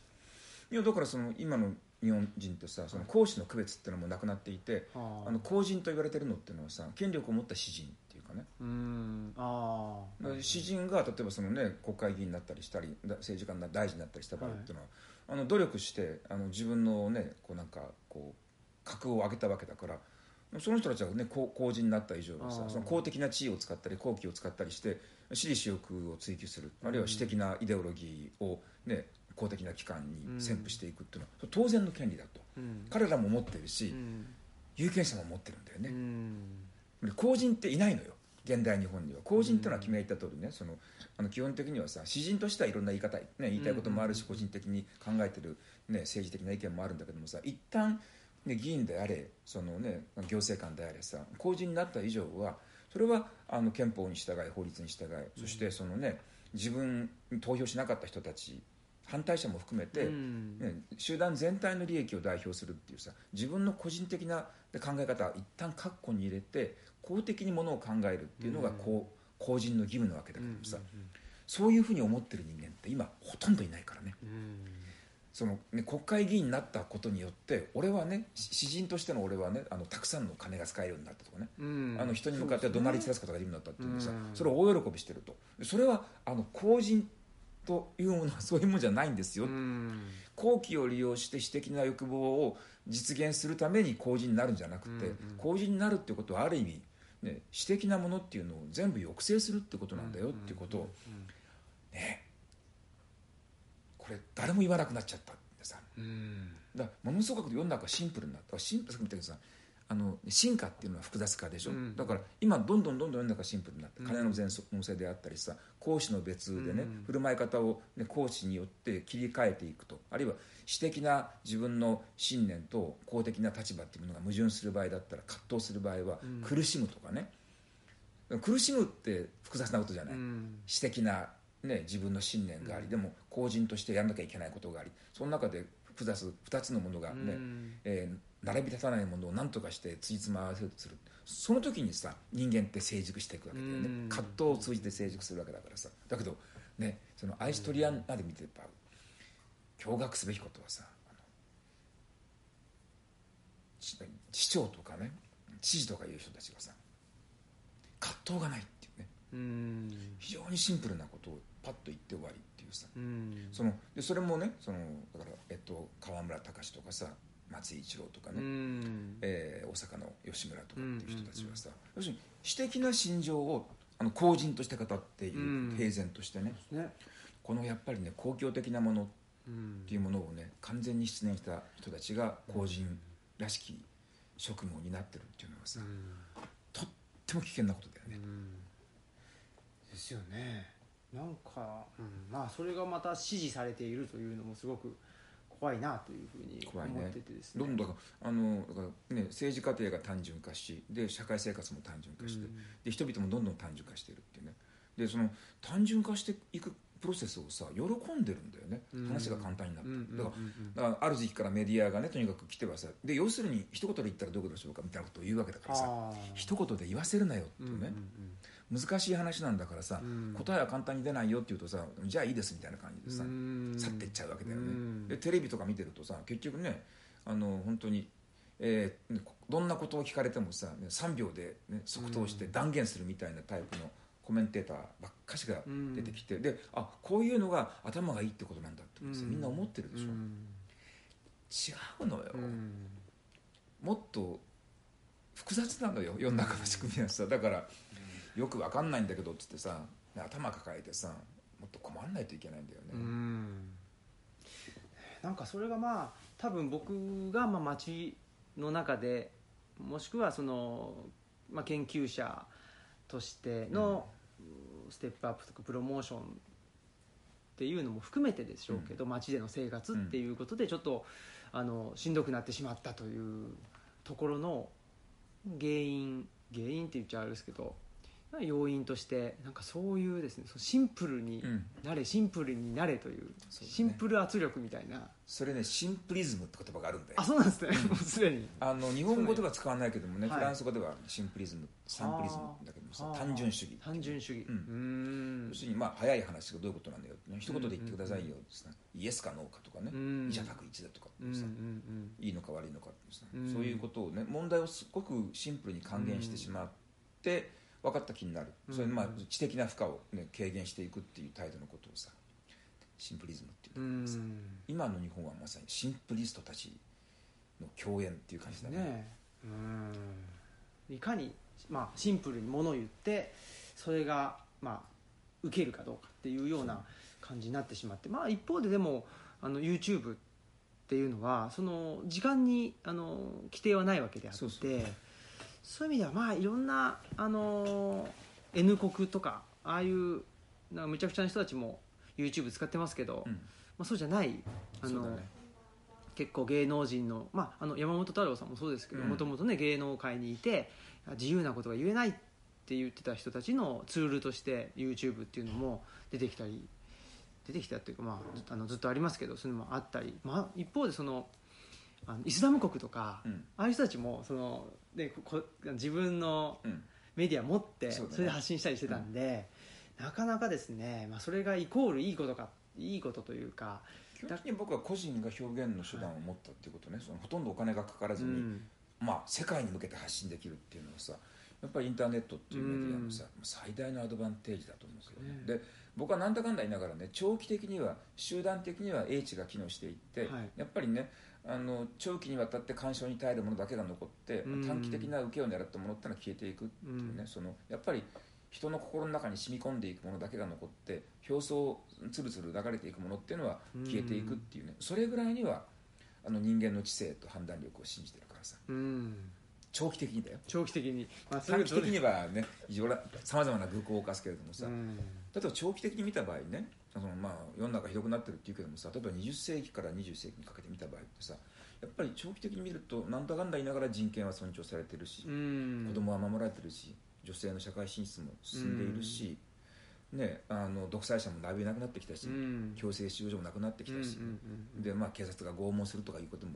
いやだからその今の日本人ってさその公私の区別っていうのもなくなっていてあー。あの公人と言われてるのっていうのはさ権力を持った私人っていうかね。うーん。あ詩人が例えばその、ね、国会議員になったりしたりだ政治家にな大臣になったりした場合っていうのは、あの努力してあの自分の、ね、こうなんかこう格を上げたわけだからその人たちは、ね、公公人になった以上はさその公的な地位を使ったり公器を使ったりして私利私欲を追求するあるいは私的なイデオロギーを、ね、公的な機関に宣布していくっていうのは、当然の権利だと。うん。彼らも持ってるし、うん。有権者も持ってるんだようね。ん。で公人っていないのよ。現代日本には。公人っていうのは君が言った通りね。そのあの基本的にはさ詩人としてはいろんな言い方、ね、言いたいこともあるし、うん個人的に考えてる、ね、政治的な意見もあるんだけどもさ一旦、ね、議員であれその、ね、行政官であれさ公人になった以上はそれはあの憲法に従い法律に従いそしてその、ね、自分に投票しなかった人たち反対者も含めて、うん。ね、集団全体の利益を代表するっていうさ自分の個人的な考え方は一旦括弧に入れて公的にものを考えるっていうのが公,、公人の義務なわけだけどもさ、そういうふうに思ってる人間って今ほとんどいないからね。うん。そのね国会議員になったことによって俺はねし詩人としての俺はねあのたくさんの金が使えるようになったとかね、うん。あの人に向かって怒鳴り散らすことができるようになったっていうのさ、うん。それを大喜びしてると。それはあの公人というものはそういうものじゃないんですよ、うん。好奇を利用して私的な欲望を実現するために公人になるんじゃなくて、うんうん。公人になるっていうことはある意味、ね、私的なものっていうのを全部抑制するってことなんだよっていうことを、ねここれ誰も言わなくなっちゃったってさ。うん。だものすごく世の中シンプルになった。シンプルさっき言ったけどさあの進化っていうのは複雑化でしょ、うん。だから今どんどんどんどん世の中シンプルになってうん。金の全能性であったりさ講師の別でね、うん。振る舞い方を、ね、講師によって切り替えていくと。あるいは私的な自分の信念と公的な立場っていうものが矛盾する場合だったら葛藤する場合はうん。苦しむとかね、苦しむって複雑なことじゃない、うん。私的な、ね、自分の信念があり、でも公人としてやらなきゃいけないことがあり。その中で複雑2つのものがね、うん。えー並び立たないものを何とかしてつじつま合わせるとする。その時にさ人間って成熟していくわけだよね、うん。葛藤を通じて成熟するわけだからさ。だけどねそのアイストリアンナで見てやっぱ驚愕すべきことはさ市長とかね知事とかいう人たちがさ葛藤がないっていうね。うん。非常にシンプルなことをパッと言って終わりっていうさ。うん。そのでそれもねそのだから、えっと、河村隆とかさ松井一郎とかね、うん。えー大阪の吉村とかっていう人たちはさ、要するに私的な心情をあの公人として語っている、うん。平然としてね。ね。このやっぱりね公共的なものっうん。ていうものをね完全に失念した人たちが公人らしき職務を担ってるっていうのはさ、とっても危険なことだよね、うん。ですよね。なんか、うん、まあそれがまた支持されているというのもすごく怖いなというふうに怖いね。思っててですね。どんどんあのだから、ね、政治過程が単純化しで社会生活も単純化して、うん。で人々もどんどん単純化しているっていうね。でその単純化していくプロセスをさ喜んでるんだよね、うん。話が簡単になって、うんだからある時期からメディアがねとにかく来てはさで要するに一言で言ったらどういうことでしょうかみたいなことを言うわけだからさ一言で言わせるなよってね、難しい話なんだからさ、うん。答えは簡単に出ないよって言うとさじゃあいいですみたいな感じでさ、うん。去っていっちゃうわけだよね、うん。でテレビとか見てるとさ結局ねあの本当に、えーねどんなことを聞かれてもさ、ね、3秒で、ね、即答して断言するみたいなタイプのコメンテーターばっかしが出てきて、であこういうのが頭がいいってことなんだってさ、みんな思ってるでしょ、うん。違うのよ、うん。もっと複雑なのよ世の中の仕組みはさ。だからよくわかんないんだけどっつってさ頭抱えてさもっと困らないといけないんだよね、うん。なんかそれがまあ多分僕がまあ街の中でもしくはその、まあ、研究者としてのステップアップとかプロモーションっていうのも含めてでしょうけど、街での生活っていうことでちょっとあのしんどくなってしまったというところの原因原因って言っちゃあれですけど要因としてなんかそういうですねシンプルにうん。なれシンプルになれというね。シンプル圧力みたいな。それねシンプリズムって言葉があるんだよ。あそうなんですね。もうすでに。あの日本語では使わないけどもね、はいフランス語ではシンプリズムサンプリズムだけども単純主義単純主義。ううんん。要するにまあ早い話がどういうことなんだよね。一言で言ってくださいよってさ、イエスかノーかとかね、うん。二者択一だとかさ、うんうんうんいいのか悪いのかってさ、うん。そういうことをね問題をすごくシンプルに還元してしまって分かった気になる、うん。それでまあ知的な負荷を、ね、軽減していくっていう態度のことをさシンプリズムっていううんんだけどさ、今の日本はまさにシンプリストたちの共演っていう感じだね。ねうん。いかに、まあ、シンプルにものを言ってそれが、まあ、受けるかどうかっていうような感じになってしまって、まあ、一方ででもあの YouTube っていうのはその時間にあの規定はないわけであってそうそうそういう意味ではまあいろんなあの N 国とかああいうなんかむちゃくちゃな人たちも YouTube 使ってますけど、うん。まあ、そうじゃないあの、ね。結構芸能人の,、まあ、あの山本太郎さんもそうですけどうん。もともとね芸能界にいて自由なことが言えないって言ってた人たちのツールとして YouTube っていうのも出てきたり出てきたっていうか、まあ、ずあのずっとありますけどそういうのもあったり、まあ、一方でそのあのイスラム国とか、うん。ああいう人たちもそのでここ自分のうん。メディア持ってそうだね。それで発信したりしてたんで、なかなかですね、まあ、それがイコールいいことかいいことというか、基本的に僕は個人が表現の手段を持ったっていうことね、そのほとんどお金がかからずに、うん。まあ、世界に向けて発信できるっていうのはさやっぱりインターネットっていうメディアのさ、最大のアドバンテージだと思うんですよね、ね。で僕はなんだかんだ言いながらね長期的には集団的には英知が機能していって、はい。やっぱりねあの長期にわたって干渉に耐えるものだけが残って、うん。短期的な受けを狙ったものってのは消えていくっていうね、うん。そのやっぱり人の心の中に染み込んでいくものだけが残って表層つるつる流れていくものっていうのは消えていくっていうね、それぐらいにはあの人間の知性と判断力を信じてるからさ。うん。長期的にだよ。長期的に、まあ、そ短期的ににはねさまざまな愚行を犯すけれどもさ、うん。例えば長期的に見た場合ねそのまあ世の中ひどくなってるっていうけどもさ例えば20世紀から21世紀にかけて見た場合ってさやっぱり長期的に見るとなんだかんだ言いながら人権は尊重されてるし、うん。子供は守られてるし女性の社会進出も進んでいるし、ね、あの独裁者もだいぶいなくなってきたし、うん強制収容所もなくなってきたし、でまあ、警察が拷問するとかいうことも、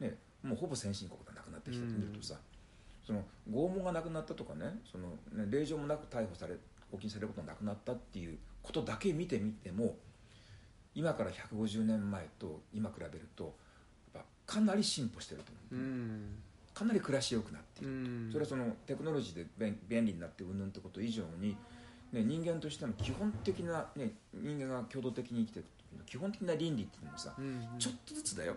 ね、もうほぼ先進国がなくなってきたと見るとさ、その拷問がなくなったとかねそのね令状もなく逮捕され拘禁されることがなくなったっていうことだけ見てみても今から150年前と今比べるとやっぱかなり進歩してると思う、うん。かなり暮らしよくなっている、うん。それはそのテクノロジーで便便利になってうんぬんってこと以上に、ね、人間としての基本的な、ね、人間が共同的に生きていく時の基本的な倫理っていうのもさ、うんちょっとずつだよ。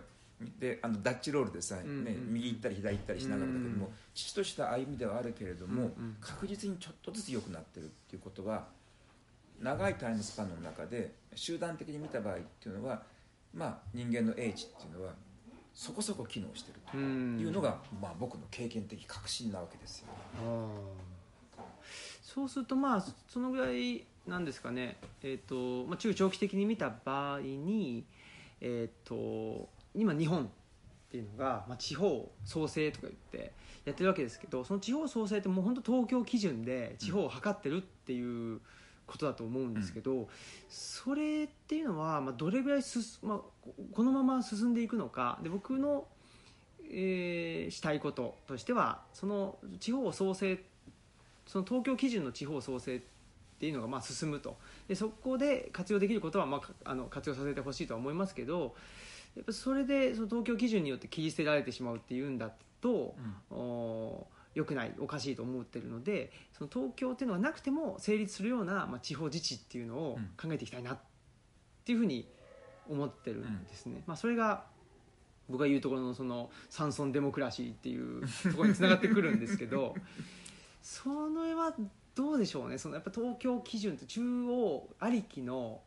であのダッチロールでさ、ねうんうん右行ったり左行ったりしながらだけども、うん父とした歩みではあるけれども、うんうん。確実にちょっとずつ良くなってるっていうことは長いタイムスパンの中で集団的に見た場合っていうのは、まあ、人間の英知っていうのはそこそこ機能してるとうんいうのが、まあ、僕の経験的確信なわけですよ。あー。そうするとまあそのぐらいなんですかね、えーとまあ、中長期的に見た場合に、えー、と今日本っていうのが、まあ、地方創生とか言ってやってるわけですけどその地方創生ってもう本当東京基準で地方を測ってるっていうことだと思うんですけど、それっていうのは、まあ、どれぐらいすす、まあ、ここのまま進んでいくのかで僕のえーしたいこととしてはその地方創生その東京基準の地方創生っていうのがまあ進むと。でそこで活用できることはまあかあの活用させてほしいとは思いますけどやっぱそれでその東京基準によって切り捨てられてしまうっていうんだと、お良くないおかしいと思ってるのでその東京っていうのがなくても成立するような、まあ、地方自治っていうのを考えていきたいなっていうふうに思ってるんですね。まあ、それが僕が言うところのその山村デモクラシーっていう ところにつながってくるんですけどそれはどうでしょうね。そのやっぱ東京基準って中央ありきの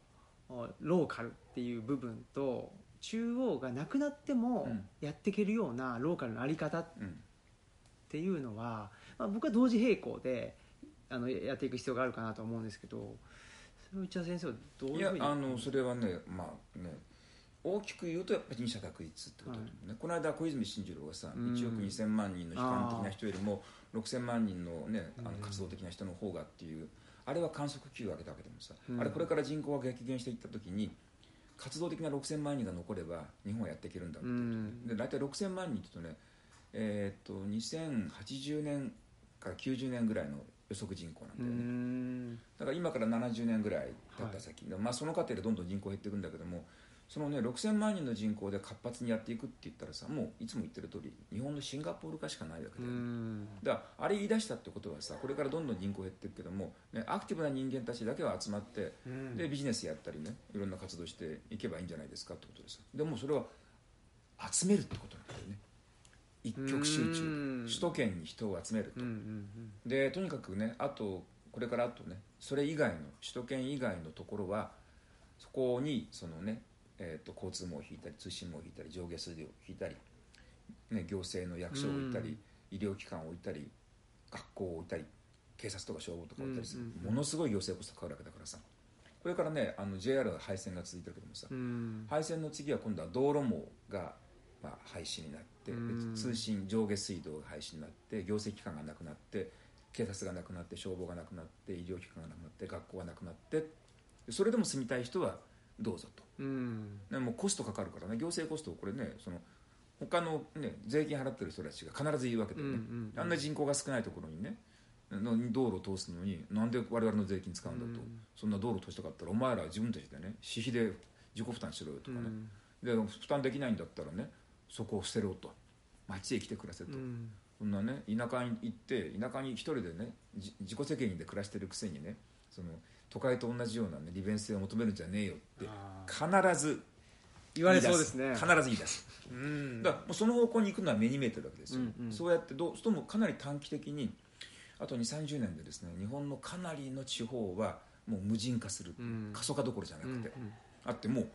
おローカルっていう部分と中央がなくなってもうん。やっていけるようなローカルのあり方っうんていうのは、まあ、僕は同時並行であのやっていく必要があるかなと思うんですけどそれを内田先生はどういうふうに？いやあのそれはねまあね大きく言うとやっぱり二者択一ってことだと思うね、この間小泉進次郎がさ、うん。1億2000万人の悲観的な人よりも6000万人の,、ね、あの活動的な人の方がっていう、あれは観測球を上げたわけでもさ、うん。あれこれから人口が激減していった時に活動的な6000万人が残れば日本はやっていけるんだって。う、ん。で大体6000万人って言うとねえーっと2080年から90年ぐらいの予測人口なんうだよね、ん。だから今から70年ぐらい経った先、まあ、その過程でどんどん人口減っていくんだけどもそのね6000万人の人口で活発にやっていくって言ったらさもういつも言ってる通り日本のシンガポール化しかないわけうだよだからあれ言い出したってことはさこれからどんどん人口減っていくけども、ね、アクティブな人間たちだけは集まってうん。でビジネスやったりねいろんな活動していけばいいんじゃないですかってことですでもそれは集めるってことなんだよね一極集うん。中首都圏に人を集めると、うんうんでとにかくねあとこれからあとねそれ以外の首都圏以外のところはそこにそのね、えー、と交通網を引いたり通信網を引いたり上下水道を引いたり、ね、行政の役所を置いたり、医療機関を置いたり学校を置いたり警察とか消防とか置いたりする、うんうんうん。ものすごい行政コストかかるわけだからさ。これからねあの JR の廃線が続いてるけどもさ、うん。廃線の次は今度は道路網が、まあ、廃止になって、通信上下水道が廃止になって行政機関がなくなって警察がなくなって消防がなくなって医療機関がなくなって学校がなくなってそれでも住みたい人はどうぞと。うん。でもコストかかるからね。行政コストをこれねその他の、ね、税金払ってる人たちが必ず言うわけだよね、うんうんうん。あんな人口が少ないところにねの道路を通すのになんで我々の税金使うんだと、うん。そんな道路通したかったらお前ら自分たちでね私費で自己負担しろよとかね、うん。で負担できないんだったらねそこを捨てろと。町へ来て暮らせと、うん。そんなね田舎に行って田舎に一人でねじ自己責任で暮らしてるくせにねその都会と同じような、ね、利便性を求めるんじゃねえよってあ必ず言われそうですね。必ず言い出す。うん。だからもうその方向に行くのは目に見えてるわけですよ、うんうん。そうやってどうしてもかなり短期的にあと2 3 0年でですね日本のかなりの地方はもう無人化する、うん。過疎化どころじゃなくて、うん。あってもう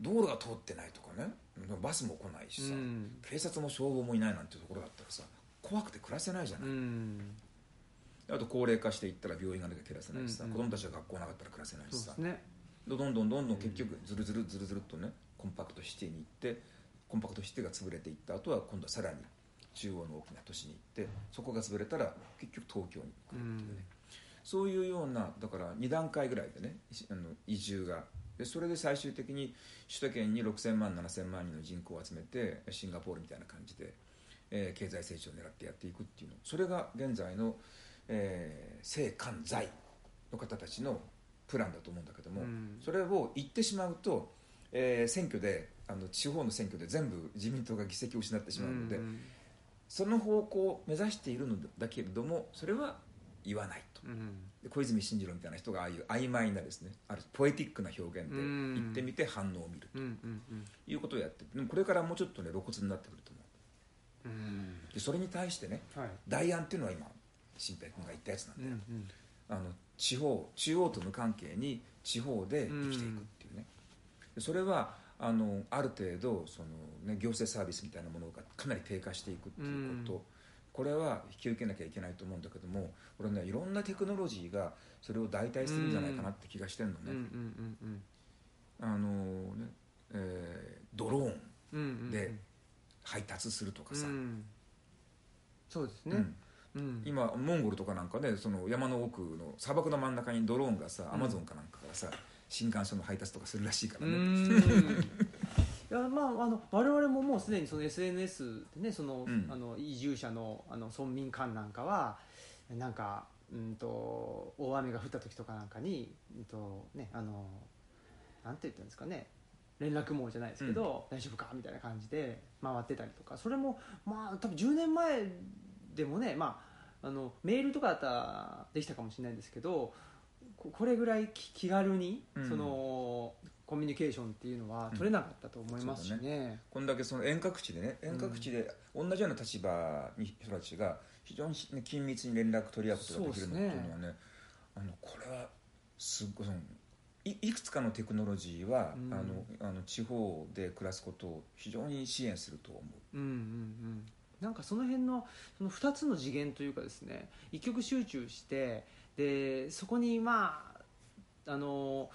道路が通ってないとかね。バスも来ないしさ、うん。警察も消防もいないなんてところだったらさ怖くて暮らせないじゃない、うん。あと高齢化していったら病院がなきゃ暮らせないしさ、うんうん。子供たちが学校なかったら暮らせないしさ。ね。どんどんどんどん結局ずるずるずるずるっとねコンパクトシティに行ってコンパクトシティが潰れていった後は今度はさらに中央の大きな都市に行ってそこが潰れたら結局東京に来るっていうね、そういうようなだから2段階ぐらいでねしあの移住がでそれで最終的に首都圏に6000万7000万人の人口を集めてシンガポールみたいな感じで、えー経済成長を狙ってやっていくっていうの。それが現在の、えー、政官財の方たちのプランだと思うんだけども、うん。それを言ってしまうと、えー選挙であの地方の選挙で全部自民党が議席を失ってしまうので、うん。その方向を目指しているのだけれどもそれは言わないと。うん。で小泉進次郎みたいな人がああいう曖昧なですねあるポエティックな表現でうん。言ってみて反応を見るうんうんということをやってでもこれからもうちょっとね露骨になってくると思う。んうん。うでそれに対してねはい。代案っていうのは今新平君が言ったやつなんうんだよ、うん。あの地方中央と無関係に地方で生きていくっていうね、でそれはあのある程度その、ね、行政サービスみたいなものがかなり低下していくっていうこと、うんこれは引き受けなきゃいけないと思うんだけども俺ねいろんなテクノロジーがそれを代替するんじゃないかなって気がしてるのうんうんね、うん。あのねえードローンうんうんうん。で配達するとかさ、うん。そうですね。うん。うん。今モンゴルとかなんかねその山の奥の砂漠の真ん中にドローンがさ、アマゾンかなんかからさ新幹線の配達とかするらしいからうね、ん いやまああの我々ももうすでにその SNS でねその、うん。あの移住者のあの村民間なんかはなんかうんと大雨が降った時とかなんかにうんとねあのなんて言ったんですかね連絡網じゃないですけど、大丈夫かみたいな感じで回ってたりとかそれもまあ多分10年前でもねまああのメールとかだったらできたかもしれないんですけどここれぐらい気気軽に、うん。そのコミュニケーションっていうのは取れなかったと思いますしうん。ね。こんだけその遠隔地でね遠隔地で同じような立場に人たちが非常にね緊密に連絡取り合うことができるのっていうのはねあのこれはすっごいそのいいくつかのテクノロジーは、うん。あのあの地方で暮らすことを非常に支援すると思う。うんうんうん、なんかその辺のその2つの次元というかですね一極集中してでそこにまああのうんと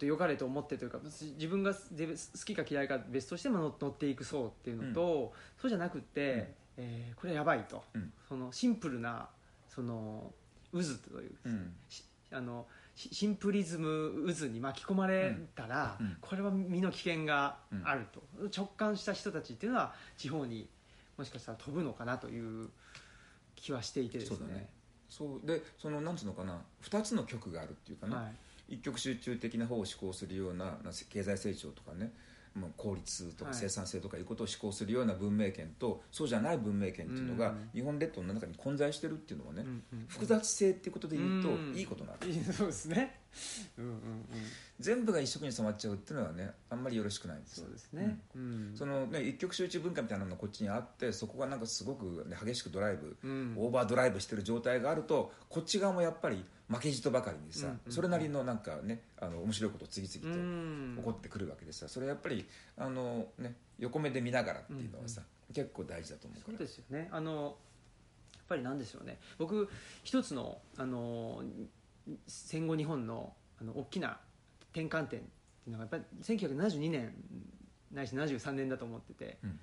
良かれと思ってというか自分がで好きか嫌いか別としても乗乗っていくそうっていうのと、そうじゃなくて、えーこれはやばいと、うん。そのシンプルなその渦という、うん。しあのシシンプリズム渦に巻き込まれたら、うん。うん。これは身の危険があると、直感した人たちっていうのは地方にもしかしたら飛ぶのかなという気はしていてですね。そうだね。そう。でそのなんつうのかな。2つの極があるっていうかね、はい一極集中的な方を志向するようなな経済成長とかねもう効率とかはい。生産性とかいうことを志向するような文明圏と、そうじゃない文明圏っていうのが、うん。日本列島の中に混在してるっていうのはね、うんうん複雑性っていうことで言うと、うん。いいことなんだいいそうですね。うんうんうん。全部が一色に染まっちゃうっていうのはねあんまりよろしくないんですよ。そうですね、うん。そのね一極集中文化みたいなのがこっちにあってそこがなんかすごく、ね、激しくドライブ、うん。オーバードライブしてる状態があるとこっち側もやっぱり負けじとばかりにさ、うんうんそれなりのなんかねあの面白いこと次う々ん。と起こってくるわけでさそれやっぱりあの、ね、横目で見ながらっていうのはさ、結構大事だと思うから。そうですよね。あのやっぱりなんでしょうね。僕一つのあの戦後日本のあの大きな転換点っていうのがやっぱり1972年ないし73年だと思ってて、うん。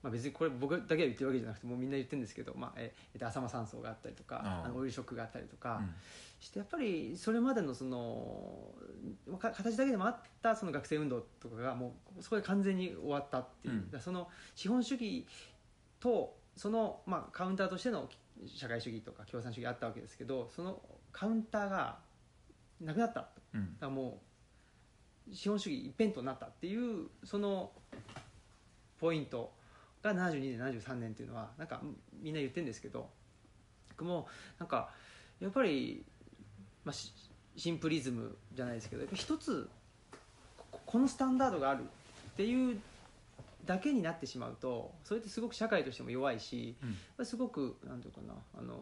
まあ、別にこれ僕だけが言ってるわけじゃなくてもうみんな言ってるんですけど、まあええっと浅間山荘があったりとかあのオイルショックがあったりとか、うんしてやっぱりそれまでのそのか形だけでもあったその学生運動とかがもうそこで完全に終わったっていう、うん。その資本主義とその、まあ、カウンターとしての社会主義とか共産主義あったわけですけどそのカウンターがなくなったと。うん。だからもう資本主義一辺倒になったっていうそのポイント。が72年73年っていうのはなんかみんな言ってるんですけど僕もなんかやっぱり、まあ、シシンプリズムじゃないですけど一つここのスタンダードがあるっていうだけになってしまうとそれってすごく社会としても弱いし、うん。すごくなんていうかなあの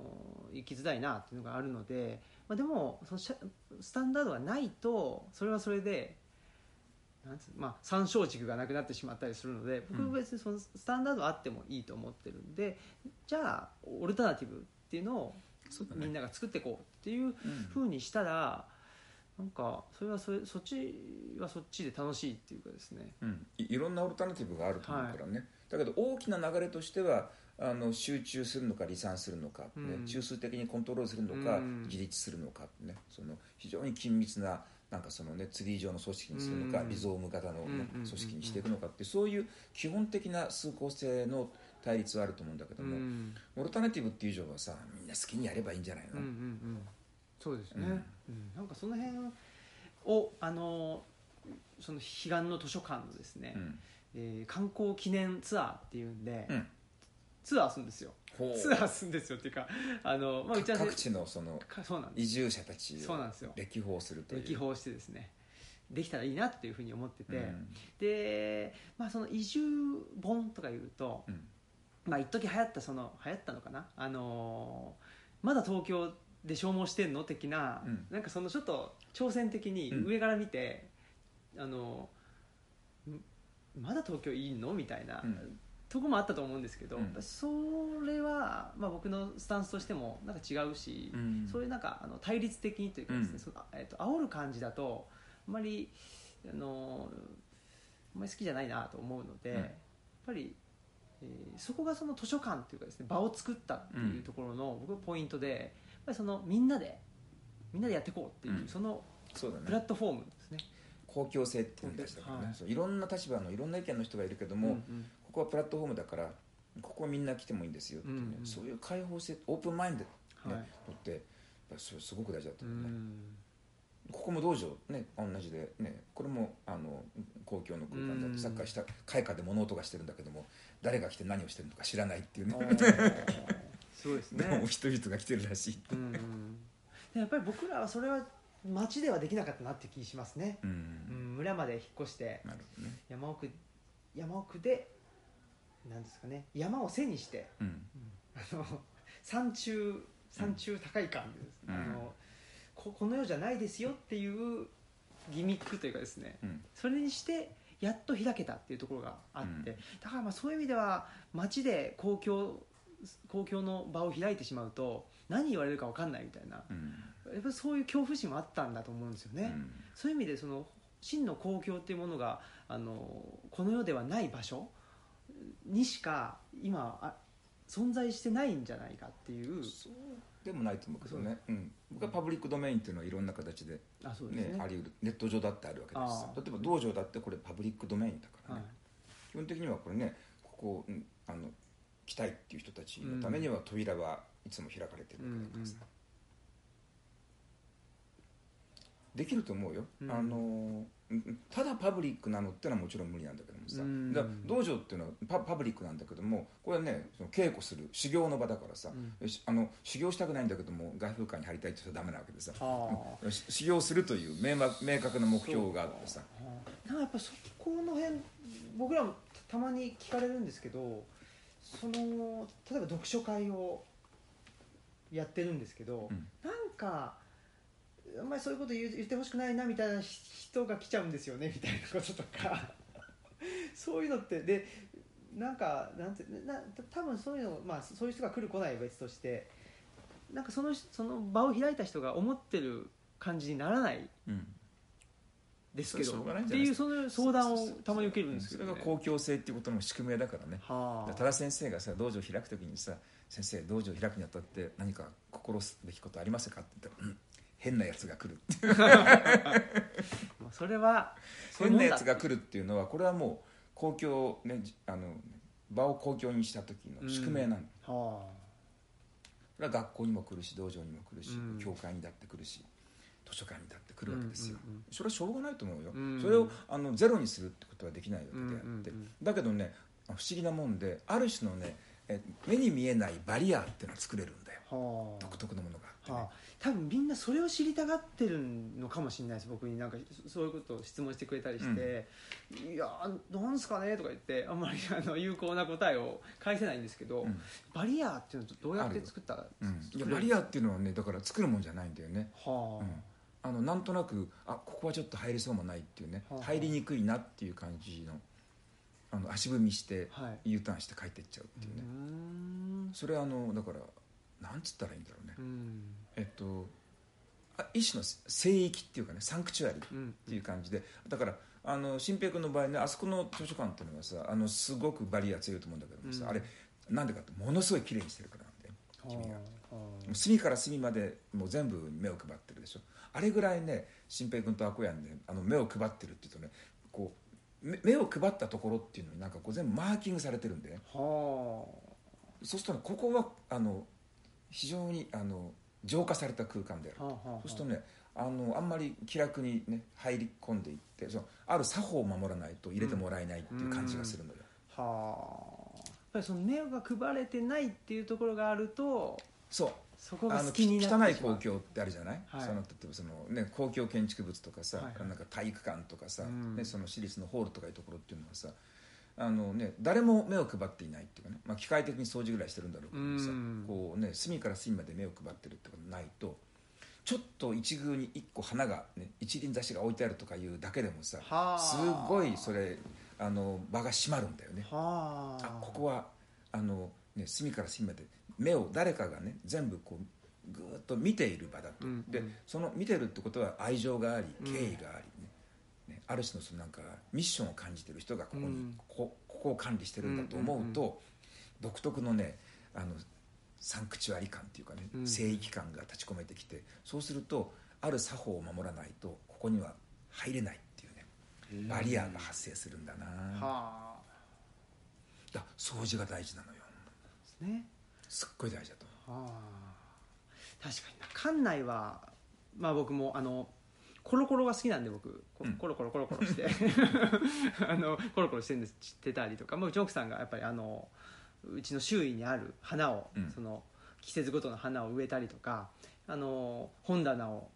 生きづらいなっていうのがあるので、まあ、でもそのスタンダードがないとそれはそれでまあ、参照軸がなくなってしまったりするので僕うん。は別にそのスタンダードあってもいいと思ってるんで、じゃあオルタナティブっていうのをね。みんなが作っていこうっていううんふうにしたらなんかそれはそれそっちはそっちで楽しいっていうかですね。うん、いいろんなオルタナティブがあると思うからね、だけど大きな流れとしてはあの集中するのか離散するのか、ね。うん。中枢的にコントロールするのか、うん。自立するのか、ね、その非常に緊密ななんかその、ね、ツリー状の組織にするのか、うん。リゾーム型の、ねうん組織にしていくのかってそういう基本的な数向性の対立はあると思うんだけども、うん。オルタナティブっていう以上はさみんな好きにやればいいんじゃないの、うんうんうん。そうですね、うん。うん。なんかその辺をあのその彼岸の図書館のですね、うん。えー観光記念ツアーっていうんで、うん。ツアーするんですよ。ツアーするんですよっていうかあの、まあ、うちは各地のそのかそうなんです。移住者たちをそうなんですよ。歴訪するという。歴訪してですねできたらいいなっていうふうに思ってて、うん。で、まあ、その移住本とかいうと、うんまあ一時流行ったその流行ったのかな？あのーまだ東京で消耗してんの？的な、うん。なんかそのちょっと挑戦的にうん。上から見て、あのんまだ東京いいの？みたいな、うん。とこもあったと思うんですけど、うん。それは、まあ、僕のスタンスとしてもなんか違うし、うん。そういうなんかあの対立的にというかですね、うん。そのえっと煽る感じだとあんまりあのあんまり好きじゃないなと思うので、うん。やっぱり、えーそこがその図書館というかですね場を作ったっていうところの、僕のポイントでやっぱりそのみんなでみんなでやっていこうっていう、うん。そのプラットフォームですね。公共性っていうんでしたからね、はいいろんな立場のいろんな意見の人がいるけども、うんうん。ここはプラットフォームだからここはみんな来てもいいんですよってね、うんうん。そういう開放性オープンマインド、ねはい。のってやっぱそれすごく大事だとう思うね、んここも道場ね同じでねこれもあの公共の空間だっうん。てサッカーした開花で物音がしてるんだけども誰が来て何をしてるのか知らないっていうね。おー。すごいです でねも人々が来てるらしい。うんうんでやっぱり僕らはそれは街ではできなかったなって気しますね、うん、うん、村まで引っ越してなるほどね。山奥山奥でなんですかね山を背にしてうん。あの山中山中高い感じです、うん。あのここの世じゃないですよっていうギミックというかですね。うん。それにしてやっと開けたっていうところがあって、うん。だからまあそういう意味では街で公共公共の場を開いてしまうと何言われるか分かんないみたいな。うん。やっぱりそういう恐怖心もあったんだと思うんですよね、うん。そういう意味でその真の公共っていうものがあのこの世ではない場所にしか今あ存在してないんじゃないかっていうでもないと思うけどね、う。ん、僕はパブリックドメインっていうのはいろんな形であそうですねね。あり得る。ネット上だってあるわけです。例えば道場だってこれパブリックドメインだからはい。ね、基本的にはこれねここうんあの来たいっていう人たちのためには扉はいつも開かれてるわけだからさ、うんうんできると思うよ、うん。あのうんただパブリックなのってのはもちろん無理なんだけどもさ、うん。だ道場っていうのはパパブリックなんだけどもこれはねその稽古する修行の場だからさ、うん。あの修行したくないんだけども外風館に入りたいって人はダメなわけでさ。修行するという明確明確な目標があってさ。あなんかやっぱそこの辺僕らもたまに聞かれるんですけどその例えば読書会をやってるんですけど、うん。なんかあんまりそういうこと言ってほしくないなみたいな人が来ちゃうんですよねみたいなこととか。そういうのってでなんかなんてなた多分そういうの、まあ、そういう人が来る来ないは別としてなんかそのその場を開いた人が思ってる感じにならないうん。ですけどっていうその相談をたまに受けるんですけど、ね、それが公共性っていうことの仕組みだからね。はあ。多田先生がさ道場を開くときにさ「先生道場を開くにあたって何か心すべきことありますか?」って言ったら「うん変なやつが来る」ってもうそれは変なんやつが来るっていうのはこれはもう公共ねじあの場を公共にした時の宿命なの、はそれは学校にも来るし道場にも来るし、うん。教会にだって来るし図書館にだって来るわけですよ、うんうんうんそれはしょうがないと思うよ、うん。それをあのゼロにするってことはできないわけであって、うんうんうんだけどね不思議なもんである種のねえ目に見えないバリアっていうのは作れるんだよ。あ。は独特のものがあってね、はあ、多分みんなそれを知りたがってるのかもしれないです僕に。なんかそそういうことを質問してくれたりして「いやーなんすかね?」とか言ってあんまりあの有効な答えを返せないんですけど、うん。バリアっていうのとどうやって作った？らうん、いやバリアっていうのはねだから作るもんじゃないんだよね、はあ、うん、あのなんとなくあここはちょっと入りそうもないっていうね。はあ。入りにくいなっていう感じのあの足踏みしてはい。U ターンして帰っていっちゃうっていうね、それはあのだからなんつったらいいんだろうね、うんえっとあ一種の聖域っていうかねサンクチュアリっうん。ていう感じでだからあの新平君の場合ねあそこの図書館っていうのはさあのすごくバリア強いと思うんだけどもさ、うん。あれなんでかってものすごい綺麗にしてるからなんだよ君が。隅から隅までもう全部目を配ってるでしょ。あれぐらいね新平君とアコヤンであの目を配ってるっていうとねこう目目を配ったところっていうのになんかこう全部マーキングされてるんで。そうするとねここはあの非常にあの浄化された空間である。あはあはあ。そうするとねあのあんまり気楽にね入り込んでいってそのある作法を守らないと入れてもらえないっていう感じがするのよ、はあ。やっぱりその目が配れてないっていうところがあるとそう。そこが好きにな汚いってしまう。公共ってあるじゃない、はい。その例えばその、ね、公共建築物とかさ、はいはい。なんか体育館とかさ、うん。ね、その私立のホールとかいうところっていうのはさあの、ね、誰も目を配っていないっていうかね、まあ、機械的に掃除ぐらいしてるんだろうけどさ、うん。こうね、隅から隅まで目を配ってるってことないとちょっと一宮に一個花が、ね、一輪挿しが置いてあるとかいうだけでもさはあ。すごいそれあの場が閉まるんだよね。はあ。あここはあの、ね、隅から隅まで目を誰かがね全部こうぐーっと見ている場だと、うんでうん。その見てるってことは愛情がありうん。敬意がありある種のそのなんかミッションを感じてる人がここに、うん。ここここを管理してるんだと思うと、うんうん独特のねあのサンクチュアリ感っていうかね、うん。聖域感が立ち込めてきてそうするとある作法を守らないとここには入れないっていうねバリアが発生するんだな、はあ。だ掃除が大事なのよ。ですね。すっごい大事だと思はあ。確かにな。館内はまあ僕もあのコロコロが好きなんで僕。コロコロコロコロして。あのコロコロしてるんですしてたりとか、まあ、うちの奥さんがやっぱりあのうちの周囲にある花を、うん。その季節ごとの花を植えたりとかあの本棚を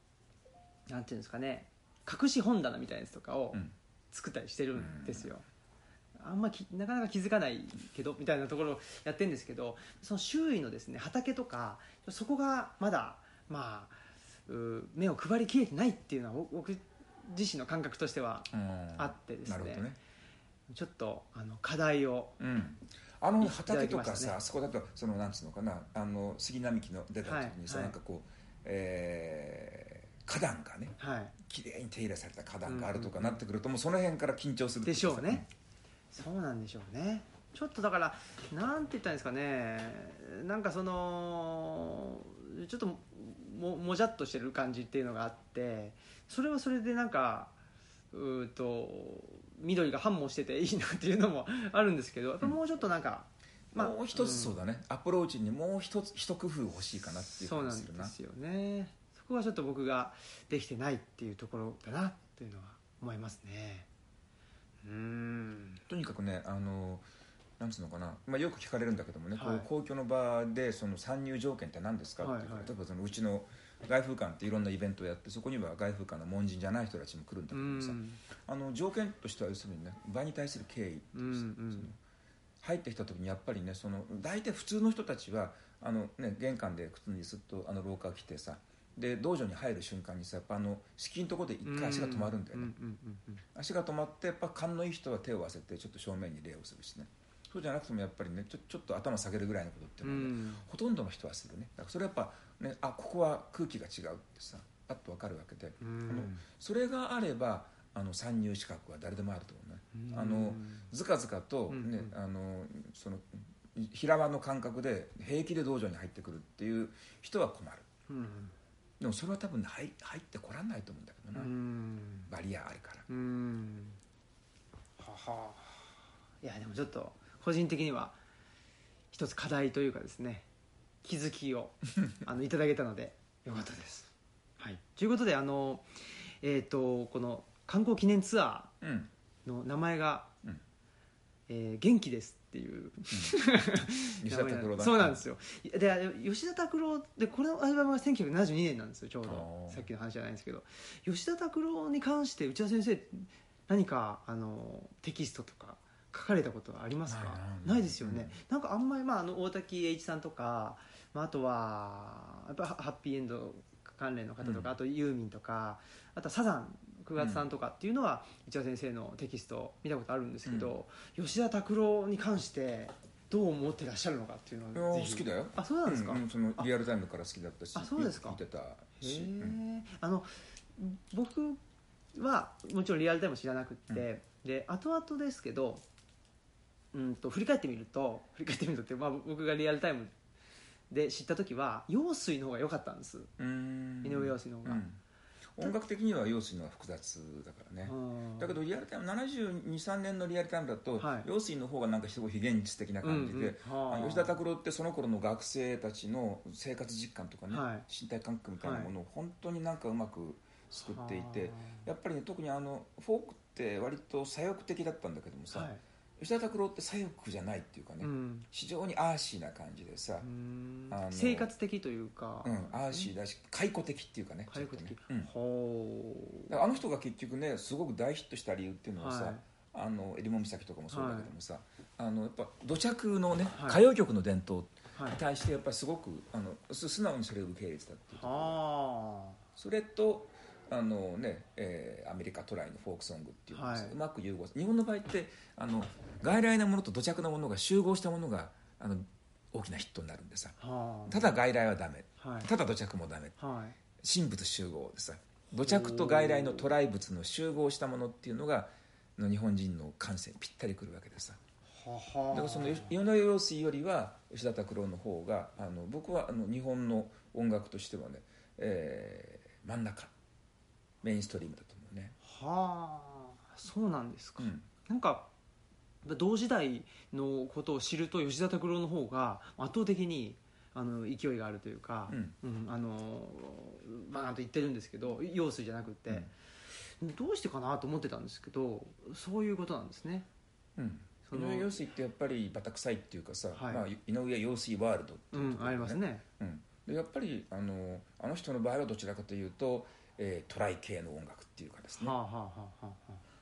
なんていうんですかね隠し本棚みたいなやつとかをう、うん。作ったりしてるんですよ、あんまきなかなか気づかないけどみたいなところをやってるんですけどその周囲のですね畑とかそこがまだまあう目を配りきれてないっていうのは僕僕自身の感覚としてはうん。あってですね。ね、ちょっとあの課題をうん、あの畑とかさ、ね。あそこだとそのなんつうのかなあの杉並木の出た時にさ、はいなんかこう、えー花壇がねはい。綺麗に手入れされた花壇があるとかうんうんなってくると、もうその辺から緊張するでしょうね。そうなんでしょうね。ちょっとだからなんて言ったらいいんですかね。なんかそのちょっとももじゃっとしてる感じっていうのがあってそれはそれでなんかうーと緑が繁茂してていいなっていうのも あるんですけどやっぱもうちょっとなんか、もう一つそうだだね、アプローチにもう一つ一工夫欲しいかなっていうそうなん感じするなですよね。そこがちょっと僕ができてないっていうところだなというのは思いますね。うん。とにかくねあのなんつうのかな、まあ、よく聞かれるんだけどもね、はい。こう公共の場でその参入条件って何ですかって、はいはい。例えばそのうちの外風館っていろんなイベントをやってそこには外風館の門人じゃない人たちも来るんだけうどもさ、ん。あの条件としては要するにね場に対する敬意って入ってきた時にやっぱりねその大体普通の人たちはあの、ね、玄関で靴にすっとあの廊下を来てさで道場に入る瞬間にさやっぱあの敷居のところで一回足が止まるんだよね、足が止まってやっぱ勘のいい人は手を合わせてちょっと正面に礼をするしねそうじゃなくてもやっぱりねちょちょっと頭下げるぐらいのことっていうのはね、うん。ほとんどの人はするね。だからそれやっぱねあここは空気が違うってさパッと分かるわけで、うん。あのそれがあればあの参入資格は誰でもあると思うね、うん。あのずかずかと、ねうん。あのその平場の感覚で平気で道場に入ってくるっていう人は困る。うん。でもそれは多分、ね、入入ってこらんないと思うんだけどな、うん。バリアあるから。うん。はは。いやでもちょっと個人的には一つ課題というかですね気づきを あのいただけたのでよかったです。はい、ということであの、えー、とこの観光記念ツアうん。ーの名前が、うん。えー元気です」っていう 吉田拓郎だ。そうなんですよ。で吉田拓郎でこのアルバムが1972年なんですよちょうど。さっきの話じゃないんですけど。吉田拓郎に関して内田先生何かあのテキストとか書かれたことはありますか？ないですよね、なんかあんまり、まあ、あの大滝栄一さんとか、まあ、あとはやっぱハッピーエンド関連の方とか、うん。あとユーミンとかあとはサザン9月さんとかっていうのは、内田先生のテキスト見たことあるんですけど、吉田拓郎に関してどう思ってらっしゃるのかっていうのは好きだよ。あそうなんですか、うんうんそのリアルタイムから好きだったしあそうですか。聞いてたへし、え。うんあの僕はもちろんリアルタイム知らなくって、で後々ですけどうんと振り返ってみると振り返ってみるとって、まあ、僕がリアルタイムで知った時は陽水の方が良かったんです、うん。井上陽水の方が、うん。音楽的には陽水の方が複雑だからね。うん。だけどリアルタイム723年のリアルタイムだとはい。陽水の方がなんかすごい非現実的な感じで、うんうん。吉田拓郎ってその頃の学生たちの生活実感とかね、はい。身体感覚みたいなものを本当になんかうまく作っていて、やっぱりね特にあのフォークって割と左翼的だったんだけどもさ、ははい吉田拓郎って左翼じゃないっていうかね、うん。非常にアーシーな感じでさ、生活的というか、うん、アーシーだし解雇的っていうかね回復的。ね。うん。あの人が結局ねすごく大ヒットした理由っていうのはさ、はい。あの襟裳岬とかもそうだけどもさ、あのやっぱ土着のね、はい。歌謡曲の伝統に対してやっぱりすごくあのす素直にそれを受け入れてたっていうところ。はそれとあの、ねえーアメリカトライのフォークソングっていうのをさはい。うまく融合日本の場合ってあの外来なものと土着なものが集合したものがあの大きなヒットになるんでさ。あはあ。ただ外来はダメ。はい。ただ土着もダメ。はい。神仏集合でさ。土着と外来の渡来物の集合したものっていうのがの日本人の感性にぴったりくるわけでさ。だからその与野陽水よりは吉田拓郎の方があの僕はあの日本の音楽としてはね、えー真ん中メインストリームだと思うね、はあそうなんですか、うん。なんか同時代のことを知ると吉田拓郎の方が圧倒的にあの勢いがあるというか、うん。うんあのバーンと言ってるんですけど陽水じゃなくって、どうしてかなと思ってたんですけどそういうことなんですね。うん。その井上陽水ってやっぱりバタ臭いっていうかさ、はい。まあ、井上陽水ワールドってういうところんありますね。うん、でやっぱりあのあの人の場合はどちらかというと、えートライ系の音楽っていうかですね、はあはあはあは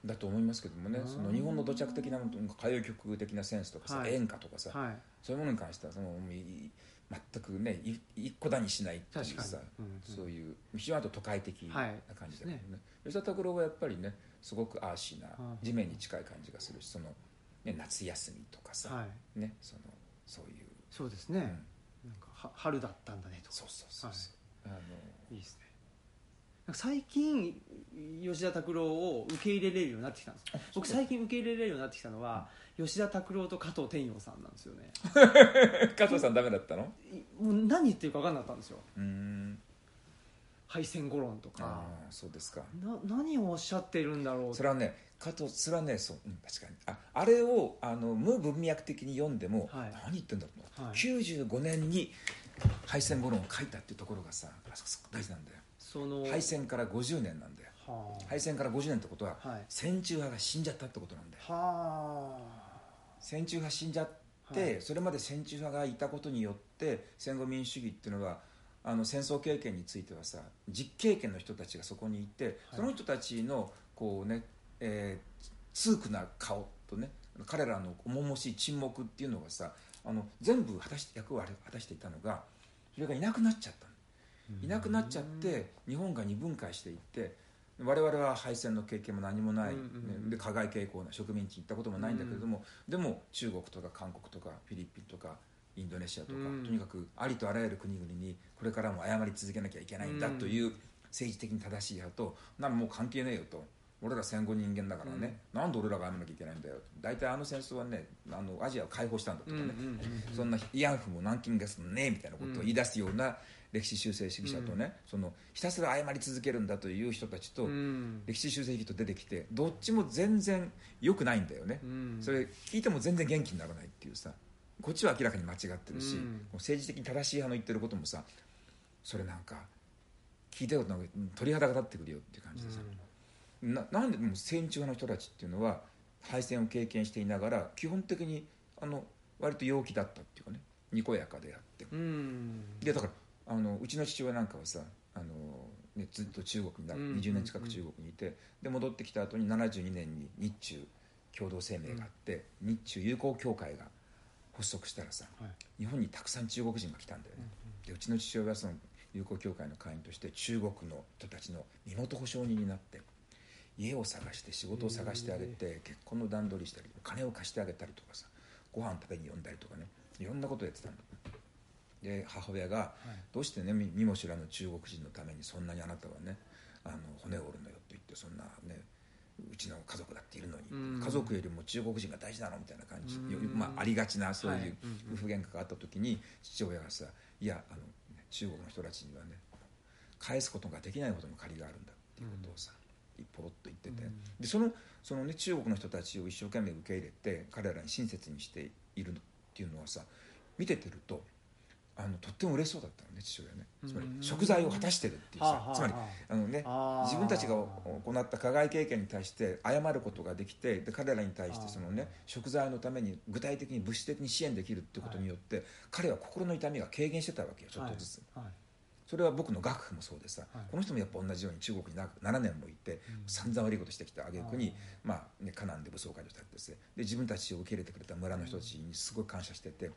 だと思いますけどもねうん。その日本の土着的な歌謡曲的なセンスとかさ、はい。演歌とかさ、あはい。そういうものに関してはそのい全くねい一個だにしないっていうさ、にうんうん。そういう非常にあと都会的なはい感じだけどね,、吉田拓郎はやっぱりねすごくアーシーなうん地面に近い感じがするしその、ね、夏休みとかさ、はい。ね、そのそういう、そうですね、うん。なんかは春だったんだねとか。そうそうそうそう、あのいいですね最近吉田拓郎を受け入れれるようになってきたんです。僕最近受け入れれるようになってきたのは、吉田拓郎と加藤天陽さんなんですよね。加藤さんダメだったの？いもう何言ってるか分かんなかったんですよ。うーん。敗戦語論とか。ああそうですか。な何をおっしゃってるんだろう。それはね加藤それはねそう、うん、確かに。ああれをあの無文脈的に読んでも、はい。何言ってんだろうな、はい。95年に敗戦語論を書いたっていうところがさ大事なんだよその敗戦から50年なんだよ。は敗戦から50年ってことは、はい。戦中派が死んじゃったってことなんだよ。あ。は戦中派死んじゃって、はい。それまで戦中派がいたことによって戦後民主主義っていうのはあの戦争経験についてはさ実経験の人たちがそこにいて、はい。その人たちのこうね、えー、ツークな顔とね彼らの重々しい沈黙っていうのがさあの全部果たし役割を果たしていたのがそれがいなくなっちゃったのいなくなっちゃって日本が二分解していって我々は敗戦の経験も何もない、で加害傾向な植民地に行ったこともないんだけれども、でも中国とか韓国とかフィリピンとかインドネシアとか、うん。とにかくありとあらゆる国々にこれからも謝り続けなきゃいけないんだという政治的に正しい派とならもう関係ねえよと。俺ら戦後人間だからね、なんで俺らが謝らなきゃいけないんだよと。大体あの戦争はねあのアジアを解放したんだとかね、うんうんうんうん。そんな慰安婦も南京ガスもねえみたいなことを言い出すような歴史修正主義者とね、そのひたすら謝り続けるんだという人たちと、うん。歴史修正主義と出てきてどっちも全然良くないんだよね、うん。それ聞いても全然元気にならないっていうさこっちは明らかに間違ってるし、政治的に正しい派の言ってることもさそれなんか聞いたことなく鳥肌が立ってくるよっていう感じでさ、ななんでもう戦中派の人たちっていうのは敗戦を経験していながら基本的にあの割と陽気だったっていうかねにこやかであって。うん。でだからあのうちの父親なんかはさあの、ね、ずっと中国になうん20年近く中国にいてで戻ってきた後に72年に日中共同声明があって、日中友好協会が発足したらさはい。日本にたくさん中国人が来たんだよね、でうちの父親はその友好協会の会員として中国の人たちの身元保証人になって家を探して仕事を探してあげて結婚の段取りしたり金を貸してあげたりとかさご飯食べに呼んだりとかねいろんなことやってたんだで母親がどうしてね見見も知らぬ中国人のためにそんなにあなたはねあの骨を折るのよと言ってそんなねうちの家族だっているのに、うん。家族よりも中国人が大事なのみたいな感じ、まあ、ありがちなそうはいいう夫婦喧嘩があった時に父親がさいやあの中国の人たちにはね返すことができないほどの借りがあるんだっていうことをさ、一ポロッと言ってて、うん。でそのその、ね、中国の人たちを一生懸命受け入れて彼らに親切にしているっていうのはさ見ててるとあのとっても嬉しそうだったのね父親ね。つまりうん。食材を果たしてるっていうさ、つまりはあのね自分たちが行った加害経験に対して謝ることができてで彼らに対してその、ね、食材のために具体的に物質的に支援できるっていうことによって、彼は心の痛みが軽減してたわけよちょっとずつ、はい。はい。それは僕の学父もそうでさ、はい。この人もやっぱ同じように中国にな7年もいて、散々悪いことしてきた挙句にまあね、カナンで武装解除したってですね。で自分たちを受け入れてくれた村の人たちにすごい感謝してて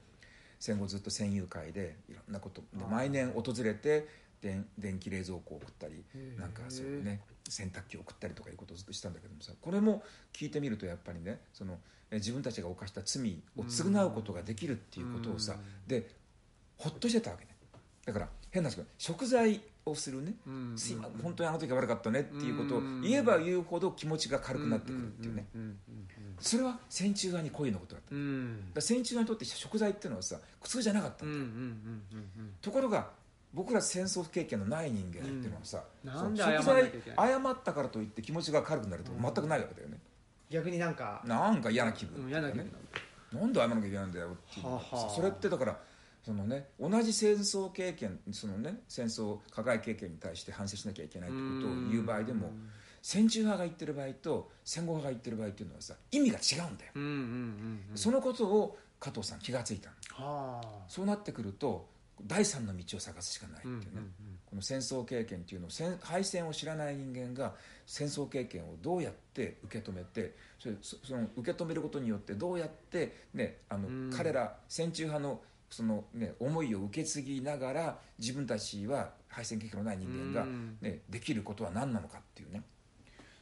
戦後ずっと戦友会でいろんなことで毎年訪れて電電気冷蔵庫を送ったりなんかそういうね洗濯機を送ったりとかいうことをずっとしたんだけどもさこれも聞いてみるとやっぱりねそのえ自分たちが犯した罪を償うことができるっていうことをさうん。でほっとしてたわけね。だから変なんですけど食材をするね。うん本当にあの時は悪かったねっていうことを言えば言うほど気持ちが軽くなってくるっていうね。うんそれは戦中側に恋のことだった。うん。うんら戦中側にとって食材っていうのはさ苦痛じゃなかったうんだところが僕ら戦争経験のない人間っていうのはさ、うん。食材謝ったからといって気持ちが軽くなるとか全くないわけだよね、逆になんか。なんか嫌な気分、うん嫌な気分ねなんで謝らなきゃいけないんだよっていう。はあはあ。それってだからそのね同じ戦争経験そのね戦争加害経験に対して反省しなきゃいけないってことを言う場合でも戦中派が言ってる場合と戦後派が言ってる場合っていうのはさ意味が違うんだよ、うんうんうんうん。そのことを加藤さん気がついたの。はあ。そうなってくると第三の道を探すしかないっていうね、うんうんうん。この戦争経験っていうのを戦敗戦を知らない人間が戦争経験をどうやって受け止めてそれそその受け止めることによってどうやって、ね、あのうん。彼ら戦中派のその、ね、思いを受け継ぎながら自分たちは敗戦経験のない人間が、うん。ね、できることは何なのかっていうね。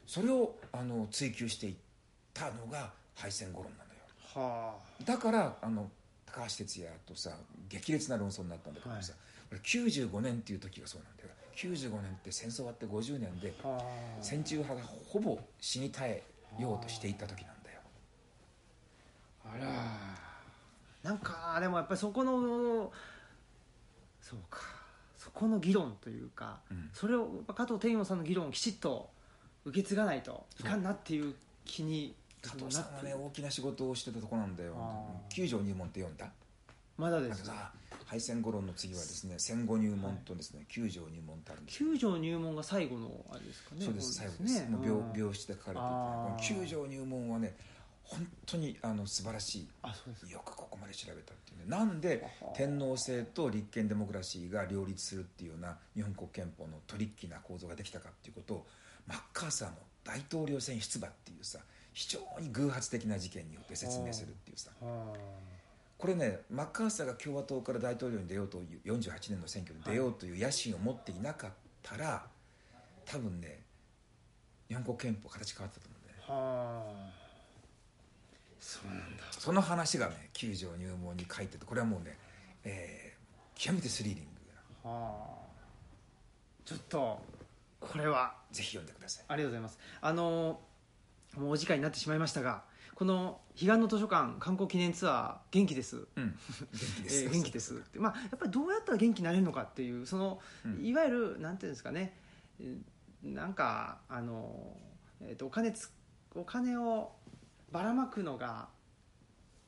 それをあの追求していったのが敗戦後論なのよ。はだからあの高橋哲也とさ激烈な論争になったんだけどさ、これ95年っていう時がそうなんだよ。95年って戦争終わって50年であはあ。戦中派がほぼ死に絶えようとしていた時なんだよ。あらなんかでもやっぱりそこのそうか。そこの議論というか、うん。それを加藤天陽さんの議論をきちっと受け継がないといかんなっていう気に加藤さんはね大きな仕事をしてたとこなんだよ。あ九条入門って読んだ。まだです。なんかさ敗戦後論の次はですね戦後入門とですね九条入門ってあるんですよ。九条入門が最後のあれですかねそうです最後本ですもう病うん病室で書かれて九条入門はね本当にあの素晴らしいよくここまで調べたっていうね。なんで天皇制と立憲デモクラシーが両立するっていうような日本国憲法のトリッキーな構造ができたかっていうことをマッカーサーの大統領選出馬っていうさ非常に偶発的な事件によって説明するっていうさ。はこれねマッカーサーが共和党から大統領に出ようという48年の選挙で出ようという野心を持っていなかったら多分ね日本国憲法形変わってたと思うんだよねそうなんだ。その話がね九条入門に書いててこれはもうね、えー極めてスリリングな。はあ。ちょっとこれは。ぜひ読んでください。ありがとうございます。あのもうお時間になってしまいましたがこの彼岸の図書館観光記念ツアー元気です？うん。元気です、えー元気ですって、まあ、やっぱりどうやったら元気になれるのかっていうその、うん。いわゆるなんていうんですかね。えーなんかあの、えー、とお金つお金をばらまくのが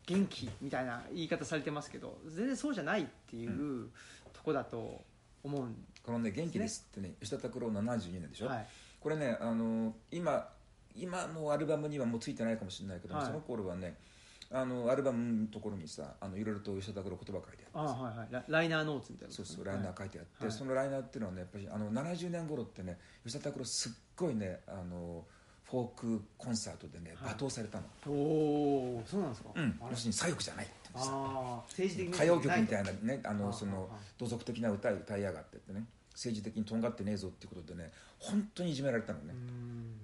元気みたいな言い方されてますけど全然そうじゃないっていうとこだと思うんこのね「元気です」ってね吉田拓郎72年でしょ、はい。これねあの今今のアルバムにはもうついてないかもしれないけども、はい。その頃はねあのアルバムのところにさあのいろいろと吉田拓郎言葉書いてあってはいはい。ラライナーノーツみたいな。そうそうライナー書いてあって、はい。そのライナーっていうのはねやっぱりあの70年頃ってね吉田拓郎すっごいねあのフォークコンサートでねはい。罵倒されたの、おおそうなんですか、うん。要するに左翼じゃないって言ってさあー政治的に歌謡曲みたいななねあのその土俗的な歌を歌いやがってってね。政治的にとんがってねえぞっていうことでね本当にいじめられたのね。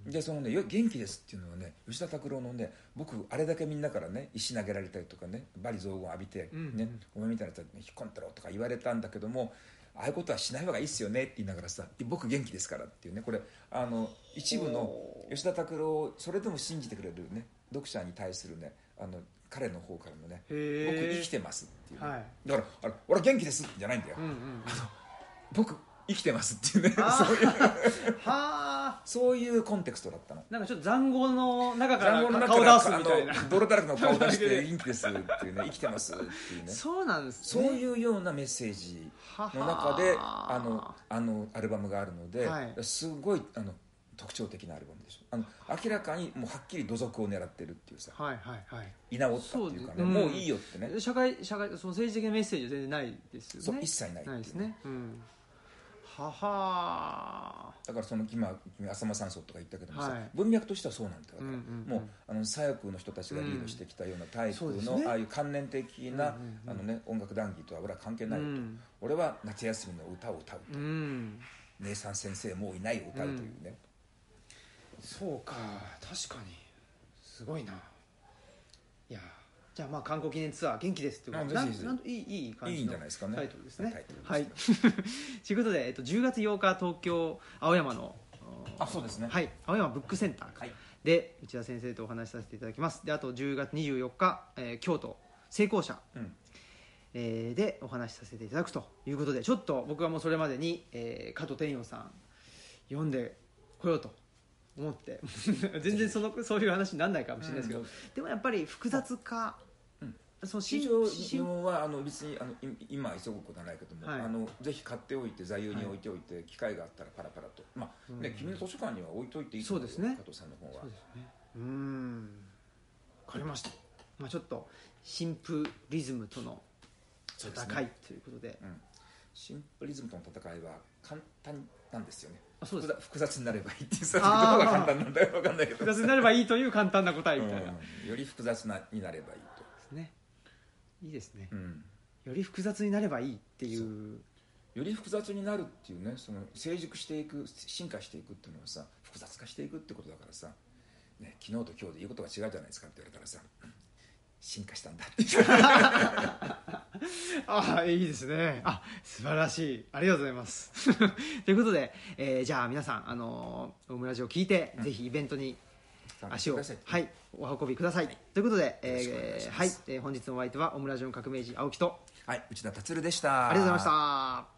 う、ん。でそのねよ「元気です」っていうのはね吉田拓郎のね僕あれだけみんなからね石投げられたりとかね罵詈雑言浴びて、うんうん。ねお前みたいなやつは引っ込んだろとか言われたんだけどもああいうことはしない方がいいっすよねって言いながらさ僕元気ですからっていうねこれあの一部の吉田拓郎をそれでも信じてくれるね読者に対するねあの彼の方からのね僕生きてますっていうね、はい。だからあれ俺は元気ですじゃないんだよ、うんうん僕生きてますっていうね。あそういう はあそういうコンテクストだったの。なんかちょっと残酷の中から顔出すみたいな。あの泥だらけの顔出して 元気ですっていうね生きてますっていうね。そうなんですそうねいうようなメッセージの中であのあのアルバムがあるので、はい。すごいあの特徴的なアルバムでしょ。あの明らかにもうはっきり土足を狙ってるっていうさはいはいはい。居直ったっていうかねそうもういいよってね。社会社会その政治的なメッセージは全然ないですよね。そう一切ないないですね。うん。ははだからその今君浅間山荘とか言ったけどもさ、はい。文脈としてはそうなんだよ、うんうんうん。もうあの左翼の人たちがリードしてきたようなタイプの、そうですね。ああいう観念的な、うんうんうん。あのね、音楽談義とは俺は関係ないと、うん。俺は夏休みの歌を歌うと、うん。姉さん先生もういないを歌うというね、そうか確かに。すごいな。いや。じゃあまあ観光記念ツアー元気ですっていうこと。なんあぜひぜひ。なんといいいい感じのいいんじゃないですかね。タイトルですね。はい。ということで、えっと、10月8日東京青山のあそうですね。はい。青山ブックセンター。はい。で内田先生とお話しさせていただきます。であと10月24日、えー京都成功者、うん。えーでお話しさせていただくということでちょっと僕はもうそれまでに、えー加藤天陽さん読んでこようと思って。全然そのそういう話にならないかもしれないですけど、うん。でもやっぱり複雑化、うん。その新新庄新。自分はあの別にあのい今急ぐことはないけども、はい。あのぜひ買っておいて座右に置いておいて、機会があったらパラパラと。まあね、君の図書館には置いといていいうですね。加藤さんの本は。そうですね。うん。分かりました、まあ、ちょっと新プリズムとの戦いということで。うん、シンプリズムとの戦いは簡単なんですよね。あそうです。複雑になればいいっていうさどこが簡単なんだよ分かんないけど。複雑になればいいという簡単な答えみたいな、うん。より複雑なになればいいと、ですね。いいですね、うん、より複雑になればいいっていう。より複雑になるっていうねその成熟していく進化していくっていうのはさ複雑化していくってことだからさ、ね、昨日と今日で言うことが違うじゃないですかって言われたらさ。うん進化したんだ ああいいですね。あ素晴らしい。ありがとうございます。ということで、えーじゃあ皆さん、あのー、オムラジオを聞いて、ぜひイベントに足をはい。お運びください、ということで、えーはいえー本日のお相手はオムラジオの革命児青木と。はい内田達郎でした。ありがとうございました